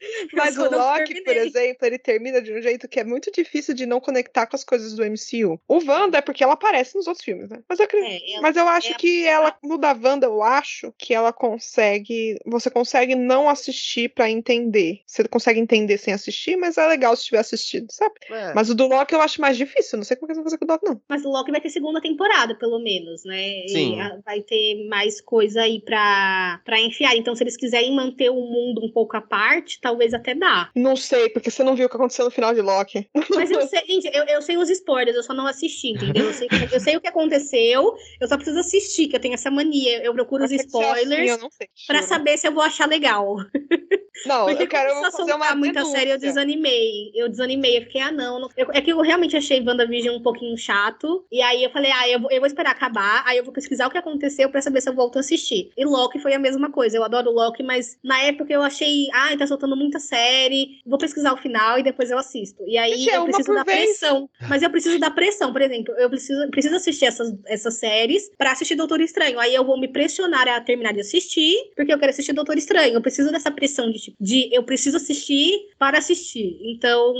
Mas o Loki, por exemplo, ele termina de um jeito que é muito difícil de não conectar com as coisas do MCU. O Wanda é porque ela aparece nos outros filmes, né? Mas eu, acredito, É, ela- mas eu acho é a que ela, no da Wanda, eu acho que ela consegue. Você consegue não assistir pra entender. Você consegue entender sem assistir, mas é legal se tiver assistido, sabe? É. Mas o do Loki eu acho mais difícil. Não sei como é que eles vão fazer com o Loki, não. Mas o Loki vai ter segunda temporada, pelo menos, né? E Sim. a- vai ter mais coisa aí pra, pra enfiar. Então, se eles quiserem manter o mundo um pouco à parte, talvez até dá. Não sei, porque você não viu o que aconteceu no final de Loki. Mas eu sei, gente, eu, eu sei os spoilers, eu só não assisti, entendeu? Eu sei, eu sei o que aconteceu, eu só preciso assistir, que eu tenho essa mania. Eu procuro os ser assim, spoilers eu sei. pra saber se eu vou achar legal. Não, Porque eu quero a fazer uma muita série, eu denúncia. desanimei. Eu desanimei, eu fiquei, ah, não. não- eu- é que eu realmente achei WandaVision um pouquinho chato. E aí eu falei, ah, eu vou, eu vou esperar acabar, aí eu vou pesquisar o que aconteceu pra saber se eu volto a assistir. E Loki foi a mesma coisa. Eu adoro Loki, mas na época eu achei, ah, tá soltando muita série, vou pesquisar o final e depois eu assisto. E aí Gente, é eu preciso da vez. pressão. Mas eu preciso da pressão, por exemplo, eu preciso, preciso assistir essas, essas séries pra assistir Doutor Estranho. Aí eu vou me pressionar a terminar de assistir, porque eu quero assistir Doutor Estranho. Eu preciso dessa pressão de, tipo, de eu preciso assistir para assistir. Então,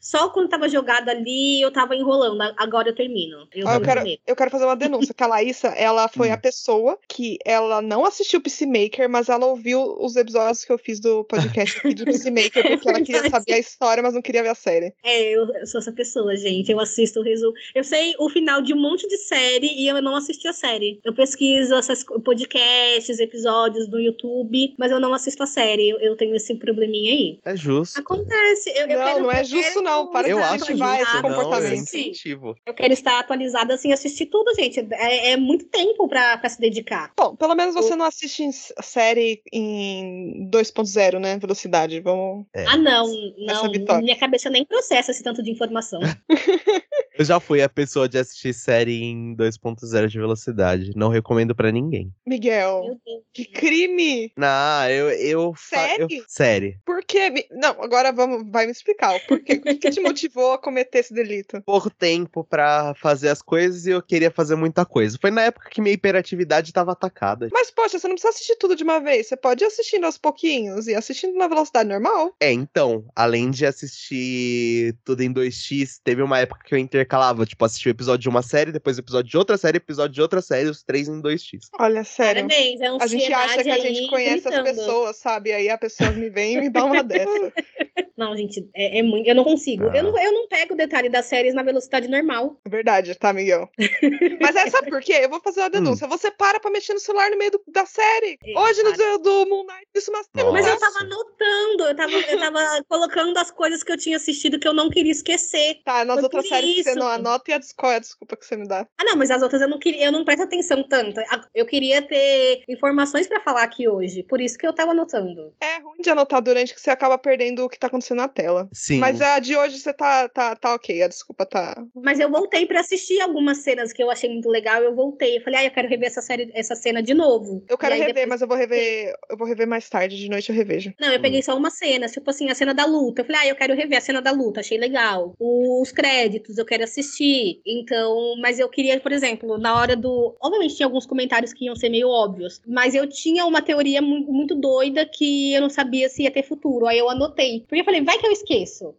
só quando tava jogado ali, eu tava enrolando. Agora eu termino. Eu, Ah, eu, quero, eu quero fazer uma denúncia, que a Laísa, ela foi Hum. a pessoa que ela não assistiu Peacemaker, mas ela ouviu os episódios que eu fiz do podcast aqui do Peacemaker, porque ela queria saber a história, mas não queria ver a série. É, eu, eu sou essa pessoa, gente. Eu assisto o resumo. Eu sei o final de um monte de série e eu não assisti a série. Eu pesquiso esses podcasts, episódios no YouTube, mas eu não assisto a série. Eu, eu tenho esse probleminha aí. É justo. Acontece. Eu, Não, quero- não é justo, não. Para de Eu acho justo, esse não, eu comportamento. incentivo. Eu quero estar atualizada assim, assistir tudo, gente. É, é muito tempo pra, pra se dedicar. Bom, pelo menos você não assiste série em 2.0, né? Velocidade. Vamos. É. Ah, não, não. Minha cabeça nem processa esse tanto de informação. Eu já fui a pessoa de assistir série em 2.0 de velocidade. Não recomendo pra ninguém. Miguel, que crime! Não, eu. eu fa- eu- Série? série. Por que. me- Não, agora vamos, vai me explicar. Por quê? O que, te motivou a cometer esse delito? Pouco tempo pra fazer as coisas e eu queria fazer muita coisa. Foi na época que minha hiperatividade tava atacada. Mas, poxa, você não precisa assistir tudo de uma vez. Você pode ir assistindo aos pouquinhos e assistindo na velocidade normal. É, então, além de assistir tudo em 2x, teve uma época que eu intercalava, tipo, assistir o episódio de uma série, depois o episódio de outra série, episódio de outra série, os três em 2x. Olha, sério. Parabéns, é A gente acha que a gente conhece as gritando. pessoas, sabe? Aí a pessoa me vem e me dá uma dessa. Não, gente, é, é muito. Eu não consigo. Ah. Eu, não, eu não pego o detalhe das séries na velocidade normal. Verdade, tá, Miguel? Mas é, sabe por quê? Eu vou fazer uma denúncia. Você para pra mexer no celular no meio do- da série. É, Hoje, no dia do Moon Knight, isso mas. Mas eu tava anotando, eu tava, eu tava colocando as coisas que eu tinha assistido que eu não queria esquecer. Tá, nas Foi outras séries que você não anota e a des- qual é a desculpa que você me dá? Ah, não, mas as outras eu não queria, eu não presto atenção tanto. Eu queria ter informações pra falar aqui hoje, por isso que eu tava anotando. É ruim de anotar durante que você acaba perdendo o que tá acontecendo na tela. Sim. Mas a de hoje você tá, tá, tá ok, a desculpa tá. Mas eu voltei pra assistir algumas cenas que eu achei muito legal, eu voltei. Eu falei, ah, eu quero rever essa série, essa cena de novo. Eu quero rever, depois- mas eu vou rever. Eu vou rever mais tarde, de noite eu revejo. Não, eu peguei só uma cena, tipo assim, a cena da luta. Eu falei, ah, eu quero rever a cena da luta, achei legal. Os créditos, eu quero quero assistir. Então, mas eu queria, por exemplo, na hora do. Obviamente tinha alguns comentários que iam ser meio óbvios, mas eu tinha uma teoria muito, muito doida que eu não sabia se ia ter futuro. Aí eu anotei. Porque eu falei, vai que eu esqueço.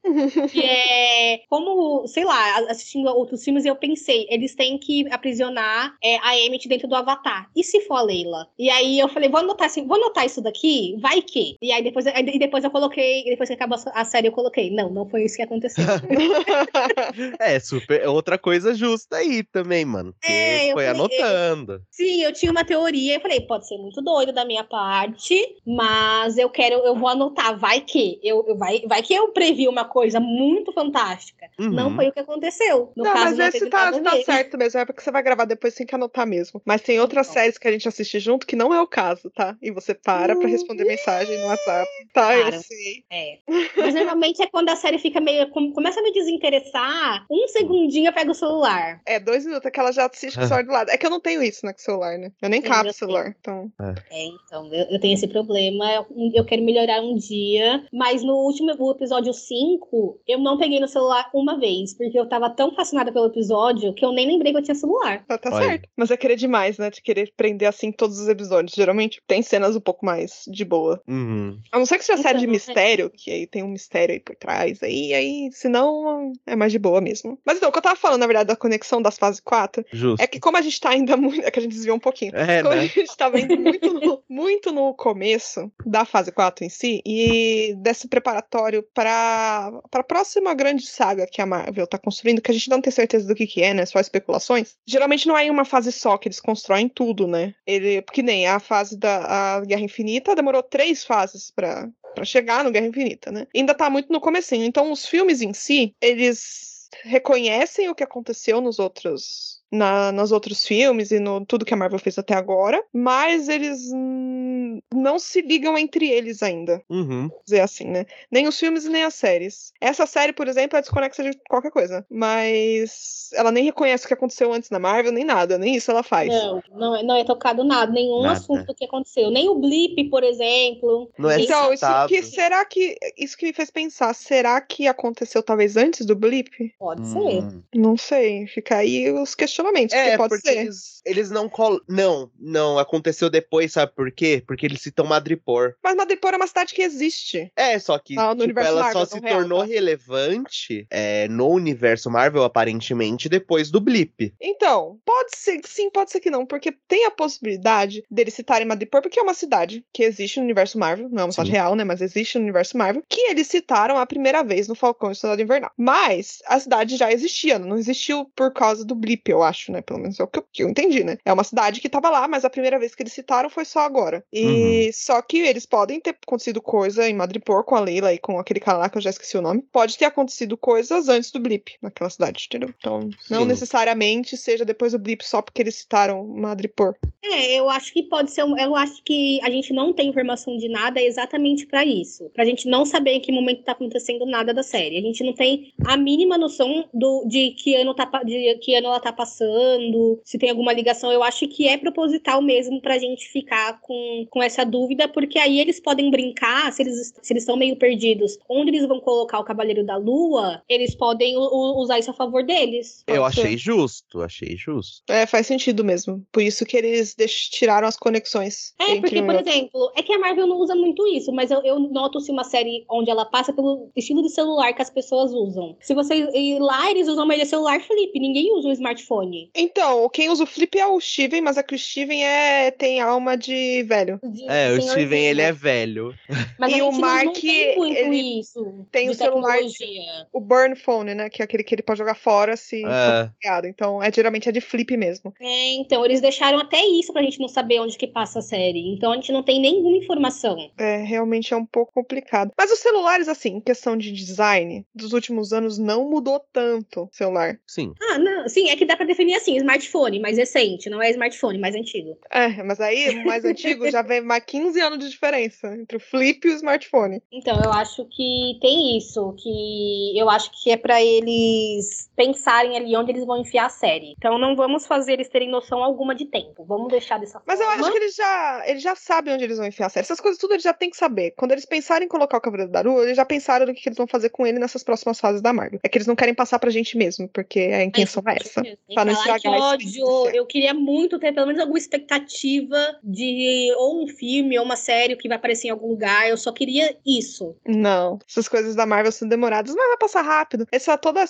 que é. Como, sei lá, assistindo outros filmes, eu pensei, eles têm que aprisionar é, a Emmett dentro do Avatar. E se for a Leila? E aí eu falei, vou anotar, assim, vou anotar isso daqui? Vai que. E aí depois, e depois eu coloquei, depois que acabou a série, eu coloquei. Não, não foi isso que aconteceu. é, super. É outra coisa justa aí também, mano. É, foi falei, anotando. Eu, sim, eu tinha uma teoria. Eu falei, pode ser muito doido da minha parte, mas eu quero, eu vou anotar. Vai que. Eu, eu vai, vai que eu previ uma coisa muito fantástica. Uhum. Não foi o que aconteceu. No não, caso, mas esse tá, tá certo mesmo. É porque você vai gravar depois sem que anotar mesmo. Mas tem outras não. séries que a gente assiste junto que não é o caso, tá? E você para uhum. pra responder mensagem no WhatsApp. Tá, para. eu sei. É. Mas normalmente é quando a série fica meio. Começa a me desinteressar, um segundinho eu pego o celular. É, dois minutos, é que ela já assiste com o celular do lado. É que eu não tenho isso, né, com o celular, né? Eu nem cabo o celular, então. É, é então, eu, eu, tenho esse problema. Eu, eu, quero melhorar um dia. Mas no último episódio 5, eu não peguei no celular uma vez, porque eu tava tão fascinada pelo episódio que eu nem lembrei que eu tinha celular. Tá, tá certo. Mas é querer demais, né? De querer prender assim todos os episódios. Geralmente tem cenas um pouco mais de boa. Uhum. A não ser que seja série de então, é. mistério, que aí tem um mistério aí por trás. Aí, aí, senão, é mais de boa mesmo. Mas então, o que eu tava falando, na verdade, da conexão das fases 4, Justo. é que como a gente tá ainda muito. É que a gente desviou um pouquinho. É, como né? a gente tava indo muito no, muito no começo da fase 4 em si, e desse preparatório para a próxima grande saga que a Marvel tá construindo, que a gente não tem certeza do que, que é, né? Só especulações. Geralmente não é em uma fase só que eles constroem tudo, né? Ele, porque nem a fase da Guerra Infinita demorou três fases para para chegar no Guerra Infinita, né? Ainda tá muito no comecinho. Então os filmes em si, eles reconhecem o que aconteceu nos outros na, nos outros filmes e no tudo que a Marvel fez até agora, mas eles não se ligam entre eles ainda. Uhum. Dizer assim, né? Nem os filmes nem as séries. Essa série, por exemplo, é desconexa de qualquer coisa, mas ela nem reconhece o que aconteceu antes na Marvel, nem nada, nem isso ela faz. Não, não, é, não é tocado nada, nenhum nada. assunto do que aconteceu, nem o blip, por exemplo. Não é então, isso que, será que isso que me fez pensar, será que aconteceu talvez antes do blip? Pode hum. ser. Não sei, fica aí os questionamentos questionamentos. É, pode porque ser. Eles, eles não col... Não, não, aconteceu depois, sabe por quê? Porque eles citam Madripoor. Mas Madripoor é uma cidade que existe. É, só que ah, tipo, ela Marvel, só se real, tornou tá? relevante é, no universo Marvel, aparentemente, depois do Blip. Então, pode ser que sim, pode ser que não, porque tem a possibilidade deles citarem Madripoor, porque é uma cidade que existe no universo Marvel, não é uma cidade real, né, mas existe no universo Marvel, que eles citaram a primeira vez no Falcão e Soldado Invernal. Mas a cidade já existia, não existiu por causa do Blip, eu acho, né? Pelo menos é o que eu, que eu entendi, né? É uma cidade que tava lá, mas a primeira vez que eles citaram foi só agora. E uhum. só que eles podem ter acontecido coisa em Madripoor com a Leila e com aquele cara lá que eu já esqueci o nome. Pode ter acontecido coisas antes do blip naquela cidade, entendeu? Então, não Sim. necessariamente seja depois do blip só porque eles citaram Madripoor. É, eu acho que pode ser. Eu acho que a gente não tem informação de nada exatamente para isso. Pra gente não saber em que momento tá acontecendo nada da série. A gente não tem a mínima noção do, de que ano tá de que ano ela tá passando passando, se tem alguma ligação. Eu acho que é proposital mesmo pra gente ficar com, com essa dúvida, porque aí eles podem brincar, se eles se eles estão meio perdidos, onde eles vão colocar o Cavaleiro da Lua, eles podem usar isso a favor deles. Eu achei justo, achei justo. É, faz sentido mesmo. Por isso que eles tiraram as conexões. É, porque, por exemplo, é que a Marvel não usa muito isso, mas eu, eu noto se uma série onde ela passa pelo estilo de celular que as pessoas usam. Se você ir lá, eles usam mais celular flip, ninguém usa um smartphone. Então, quem usa o flip é o Steven, mas é que o Steven é, tem alma de velho. De é, o Steven, ele é velho. Mas e o Mark, não tem muito ele isso. Tem o celular, o burn phone, né, que é aquele que ele pode jogar fora se é. for Então, é geralmente é de flip mesmo. É, então, eles deixaram até isso pra gente não saber onde que passa a série. Então, a gente não tem nenhuma informação. É, realmente é um pouco complicado. Mas os celulares, assim, em questão de design, dos últimos anos, não mudou tanto o celular. Sim. Ah, não. Sim, é que dá pra definir assim, smartphone, mais recente, não é smartphone, mais antigo. É, mas aí o mais antigo já vem mais 15 anos de diferença entre o flip e o smartphone. Então, eu acho que tem isso, que eu acho que é para eles pensarem ali onde eles vão enfiar a série. Então, não vamos fazer eles terem noção alguma de tempo. Vamos deixar dessa Mas forma. eu acho que eles já, eles já sabem onde eles vão enfiar a série. Essas coisas tudo eles já têm que saber. Quando eles pensarem em colocar o Cavaleiro da Lua, eles já pensaram no que que eles vão fazer com ele nessas próximas fases da Marvel. É que eles não querem passar pra gente mesmo, porque a intenção é essa. Pra não que estragar a experiência. ódio, eu queria muito ter pelo menos alguma expectativa de ou um filme ou uma série que vai aparecer em algum lugar. Eu só queria isso. Não, essas coisas da Marvel são demoradas, mas vai passar rápido. Essa, toda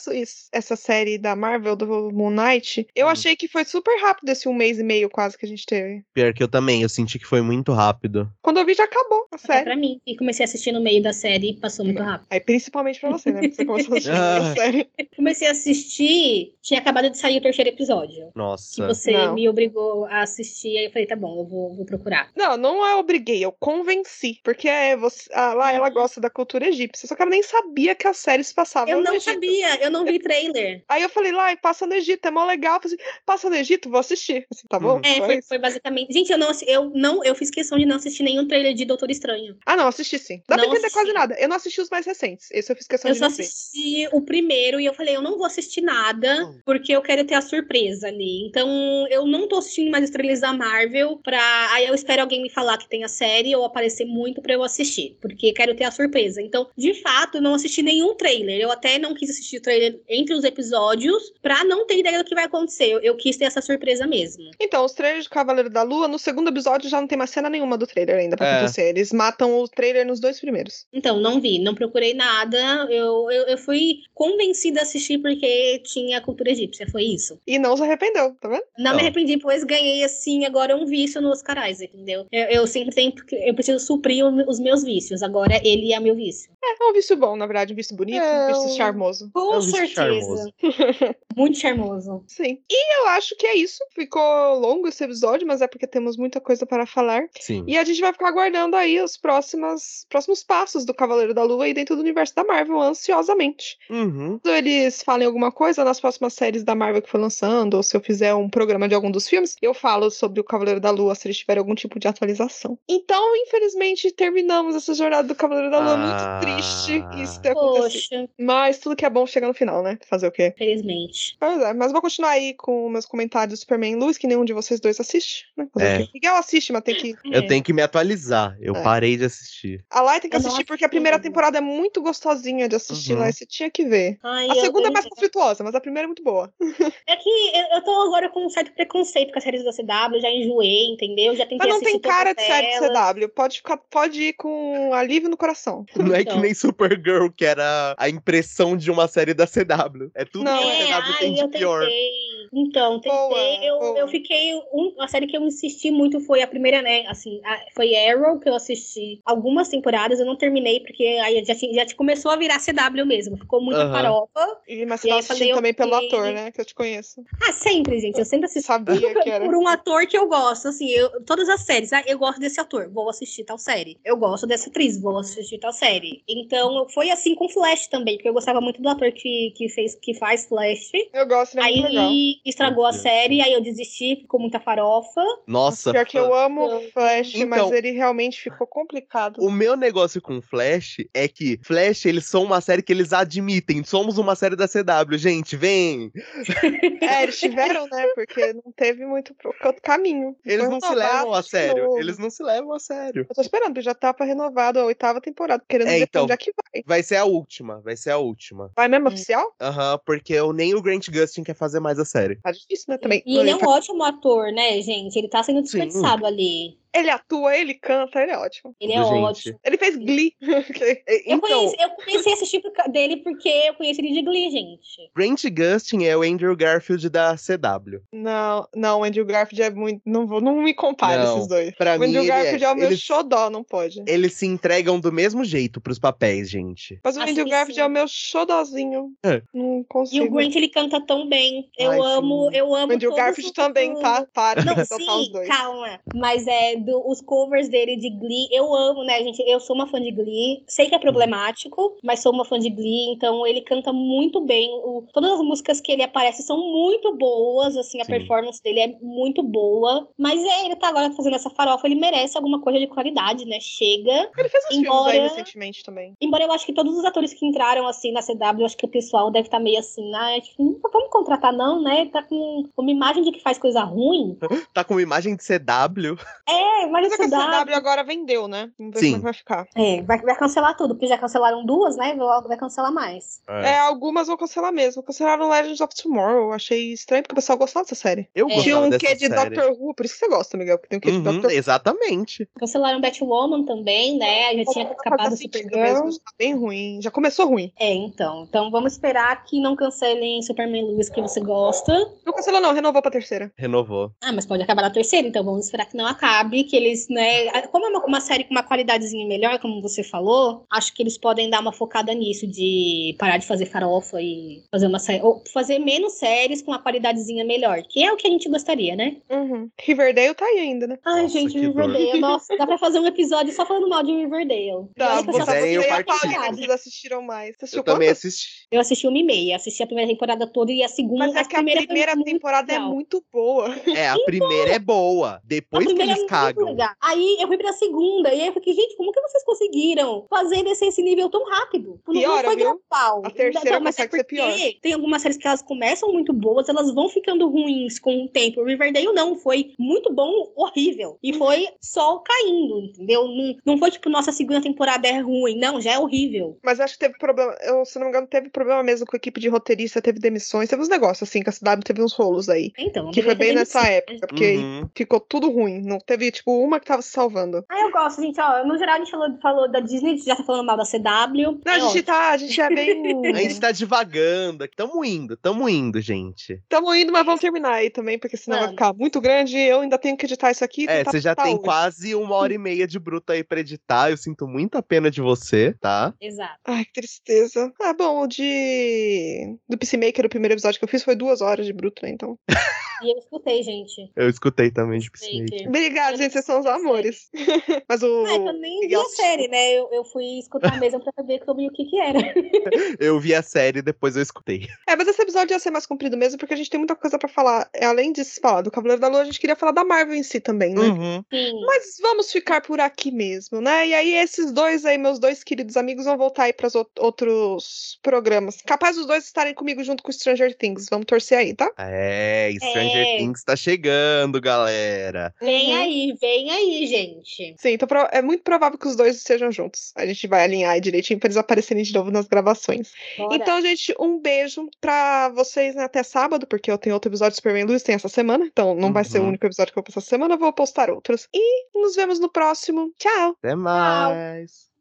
essa, série da Marvel, do Moon Knight, eu Hum. achei que foi super rápido esse um mês e meio quase que a gente teve. Pior que eu também, eu senti que foi muito rápido. Quando eu vi, já acabou a série. pra mim. E comecei a assistir no meio da série e passou muito rápido. Aí, principalmente pra você, né? Porque você começou a assistir a série. Comecei a assistir, tinha acabado de sair o terceiro episódio. Que Nossa. você Não. me obrigou a assistir, aí eu falei, tá bom, eu vou, vou procurar. Não, não é obriguei, eu convenci. Porque é, você, ah, lá ela gosta da cultura egípcia. Só que ela nem sabia que as séries passavam Eu no não Egito. sabia, eu não vi trailer. Aí eu falei, lá, passa no Egito, é mó legal. Eu falei assim, passa no Egito, vou assistir. Assim, tá bom? Uhum. É, Foi foi, basicamente. Gente, eu não, eu não, eu fiz questão de não assistir nenhum trailer de Doutor Estranho. Ah, não, assisti sim. Dá pra Não entender quase nada. Eu não assisti os mais recentes. Esse eu fiz questão Eu de só não ver. assisti o primeiro e eu falei, eu não vou assistir nada, Hum. porque eu quero ter a surpresa ali. Então, eu não tô assistindo mais os trailers da Marvel pra. Aí eu espero alguém me falar que tem a série ou aparecer muito pra eu assistir. Porque quero ter a surpresa. Então, de fato, eu não assisti nenhum trailer. Eu até não quis assistir o trailer entre os episódios pra não ter ideia do que vai acontecer. Eu, eu quis ter essa surpresa mesmo. Então, os trailers de Cavaleiro da Lua, no segundo episódio já não tem mais cena nenhuma do trailer ainda pra É. acontecer. Eles matam o trailer nos dois primeiros. Então, não vi, não procurei nada. Eu, eu, eu fui convencida a assistir porque tinha cultura egípcia. Foi isso. E não se arrependeu, tá vendo? Não Não. me arrependi, pois ganhei, assim, agora um vício no Oscar Isaac, entendeu? Eu, eu sempre tenho, eu preciso suprir os meus vícios, agora ele é meu vício. É um vício bom, na verdade, um vício bonito, É, um vício charmoso. Com É um vício certeza. charmoso. Muito charmoso. Sim. E eu acho que é isso. Ficou longo esse episódio, mas é porque temos muita coisa para falar. Sim. E a gente vai ficar aguardando aí os próximos, próximos passos do Cavaleiro da Lua aí dentro do universo da Marvel, ansiosamente. Uhum. Quando eles falem alguma coisa nas próximas séries da Marvel que for lançando, ou se eu fizer um programa de algum dos filmes, eu falo sobre o Cavaleiro da Lua se eles tiverem algum tipo de atualização. Então, infelizmente, terminamos essa jornada do Cavaleiro da Lua. Ah. Muito triste isso ter acontecido. Poxa, Mas tudo que é bom chega no final, né? Fazer o quê? felizmente. Pois é, mas vou continuar aí com meus comentários do Superman e Luz, que nenhum de vocês dois assiste, né? Fazer É. Miguel assiste, mas tem que. Eu É. tenho que me atualizar. Eu É. parei de assistir. A Lai tem que Eu assistir porque a primeira temporada é muito gostosinha de assistir, Uhum. Lai. Você tinha que ver. Ai, A segunda é mais conflituosa, mas a primeira é muito boa. É que eu, tô agora com um certo preconceito com as séries da CW, já enjoei, entendeu? Já tentei Mas não tem cara de série de elas. CW. Pode, ficar, pode ir com alívio no coração. Não é que Então. nem Supergirl, que era a impressão de uma série da CW. É tudo Não, que a É, CW ai, tem eu de pior. tentei. Então, tentei. Boa, eu, boa. eu fiquei. Um, a série que eu insisti muito foi a primeira, né? Assim, a- foi Arrow, que eu assisti algumas temporadas. Eu não terminei, porque aí já, já te- começou a virar CW mesmo. Ficou muita Aham. farofa. E, mas E você tá assistindo também pelo ator, né? Que eu te conheço. Ah, sempre, gente. Eu sempre assisto. Sabia que era. Por um ator que eu gosto, assim, eu- todas as séries, ah, eu gosto desse ator, vou assistir tal série. Eu gosto dessa atriz, vou assistir tal série. Então, foi assim com Flash também, porque eu gostava muito do ator que, que fez, que faz Flash. Eu gosto, ele é muito legal. Aí estragou a série, aí eu desisti, ficou muita farofa. Nossa, Pior que eu amo Então, o Flash, mas então- ele realmente ficou complicado. O meu negócio com Flash é que Flash, eles são uma série que eles admitem. Somos uma série da CW, gente, vem. É, eles tiveram, né? Porque não teve muito pro outro caminho. Eles não se levam a de sério. Eles não se levam a sério. Eu tô esperando, já tá pra renovado a oitava temporada, querendo É, ver então. onde é que vai. Vai ser a última, vai ser a última. Vai mesmo Hum. oficial? Aham, porque eu, nem o Grant Gustin quer fazer mais a série. Tá difícil, né? Também. E ele é um tá- ótimo ator, né, gente? Ele tá sendo Sim. desperdiçado ali. Ele atua, ele canta, ele é ótimo. Ele é Gente. ótimo. Ele fez Glee. que- E- Eu, Então, conheci, eu comecei a assistir por ca- dele porque eu conheci ele de Glee, gente. Grant Gustin é o Andrew Garfield da CW. não, não, o Andrew Garfield é muito. Não, vou, não me compare Não, esses dois. Pra o mim, Andrew ele Garfield é, o meu eles, xodó, não pode. eles se entregam do mesmo jeito pros papéis, gente. Mas o Acho Andrew Garfield sim. é o meu xodózinho. É. Não E consigo. o Grant, ele canta tão bem. Eu Ai, amo, sim. eu amo O Andrew todos Garfield os- também, tá? Para Não, de exaltar os sim, dois. calma. Mas é os covers dele de Glee. Eu amo, né, gente? Eu sou uma fã de Glee. Sei que é problemático, mas sou uma fã de Glee, então ele canta muito bem. O, todas as músicas que ele aparece são muito boas, assim, a Sim. performance dele é muito boa. Mas é, ele tá agora fazendo essa farofa, ele merece alguma coisa de qualidade, né? Chega. Ele fez uns filmes aí Embora- recentemente também. Embora eu acho que todos os atores que entraram assim na CW, eu acho que o pessoal deve estar meio assim, ah, não vamos contratar não, né? Tá com uma imagem de que faz coisa ruim. Tá com uma imagem de CW. É, imagem Mas de é que a CW. Agora vendeu, né? Vamos ver Sim. como é que vai ficar. É, vai, vai cancelar tudo, porque já cancelaram duas, né? Logo vai cancelar mais. É, algumas vão cancelar mesmo. Cancelaram Legends of Tomorrow. Achei estranho, porque o pessoal gostava dessa série. Eu É. Tinha gostava um quê de série. Doctor Who, por isso que você gosta, Miguel, porque tem um quê de Uhum, Doctor Who. exatamente. Cancelaram Batwoman também, né? Já tinha acabado sentido Supergirl. mesmo, tá bem ruim. Já começou ruim. É, então. Então vamos esperar que não cancelem Superman Lewis, que você gosta. Não cancelou, não, renovou pra terceira. Renovou. Ah, mas pode acabar na terceira, então vamos esperar que não acabe, que eles, né, como é uma, uma série com uma qualidadezinha melhor, como você falou, acho que eles podem dar uma focada nisso, de parar de fazer farofa e fazer uma série, ou fazer menos séries com uma qualidadezinha melhor, que é o que a gente gostaria, né? Uhum. Riverdale tá aí ainda, né? Ai, Nossa, gente. Riverdale, nossa, dá pra fazer um episódio só falando mal de Riverdale. Tá, vocês assistiram mais. Você assistiu Eu também quantas? assisti. Eu assisti uma e meia, assisti a primeira temporada toda e a segunda, Mas é que a primeira muito temporada é legal. muito boa. É, a primeira é boa. Depois que primeira eles é muito cagam. legal. Aí eu fui pra segunda, e aí eu fiquei, gente, como que vocês conseguiram fazer descer esse nível tão rápido? Não- Piora, não foi viu? gradual. A terceira mas é ser pior. porque Tem algumas séries que elas começam muito boas, elas vão ficando ruins com o tempo. O Riverdale não, foi muito bom, horrível. E foi só caindo, entendeu? Não, não foi tipo, nossa, a segunda temporada é ruim. Não, já é horrível. Mas acho que teve problema. Eu, se não me engano, teve problema mesmo com a equipe de roteirista, teve demissões, teve uns negócios assim, que a CW teve uns rolos aí. Então, Que foi bem nessa época, porque Uhum. ficou tudo ruim. Não teve, tipo, uma que tava se salvando. Ah, eu gosto, gente, ó. No geral, a gente falou, falou da Disney, a gente já tá falando mal da CW. Não, a É gente ótimo. tá, a gente é bem. A gente tá divagando aqui. Tamo indo, tamo indo, gente. Tamo indo, mas vamos terminar aí também, porque senão vai Vamos. ficar muito grande. Eu ainda tenho que editar isso aqui. e É, você já tem hoje. quase uma hora e meia de bruto aí pra editar. Eu sinto muita pena de você, tá? Exato. Ai, que tristeza. Ah, bom, o de. Do Peacemaker, o primeiro episódio que eu fiz foi duas horas de bruto, né? Então. E eu escutei, gente. Eu escutei também de Peacemaker. Obrigada, gente, vocês são os amores. mas o. Ah, eu nem vi a série, né? Eu, eu fui escutar mesmo pra saber sobre o que que era. Eu vi a série e depois eu escutei. É, mas esse episódio ia ser mais comprido mesmo, porque a gente tem muita coisa pra falar. É, Além de se falar do Cavaleiro da Lua, a gente queria falar da Marvel em si também, né? Uhum. Sim. Mas vamos ficar por aqui mesmo, né? E aí, esses dois aí, meus dois queridos amigos, vão voltar aí para outros programas. Capaz os dois estarem comigo junto com Stranger Things. Vamos torcer aí, tá? É, Stranger É. Things tá chegando, galera. Vem Uhum. aí, vem aí, gente. Sim, então é muito provável que os dois estejam juntos. A gente vai alinhar direitinho pra eles aparecerem de novo nas gravações. Bora. Então, gente, um beijo pra vocês né, até sábado, porque eu tenho outro episódio de Superman Luz, tem essa semana. Então, não vai ser o Uhum. único episódio que eu vou postar essa semana, eu vou postar outros. E nos vemos no próximo. Tchau! Até mais.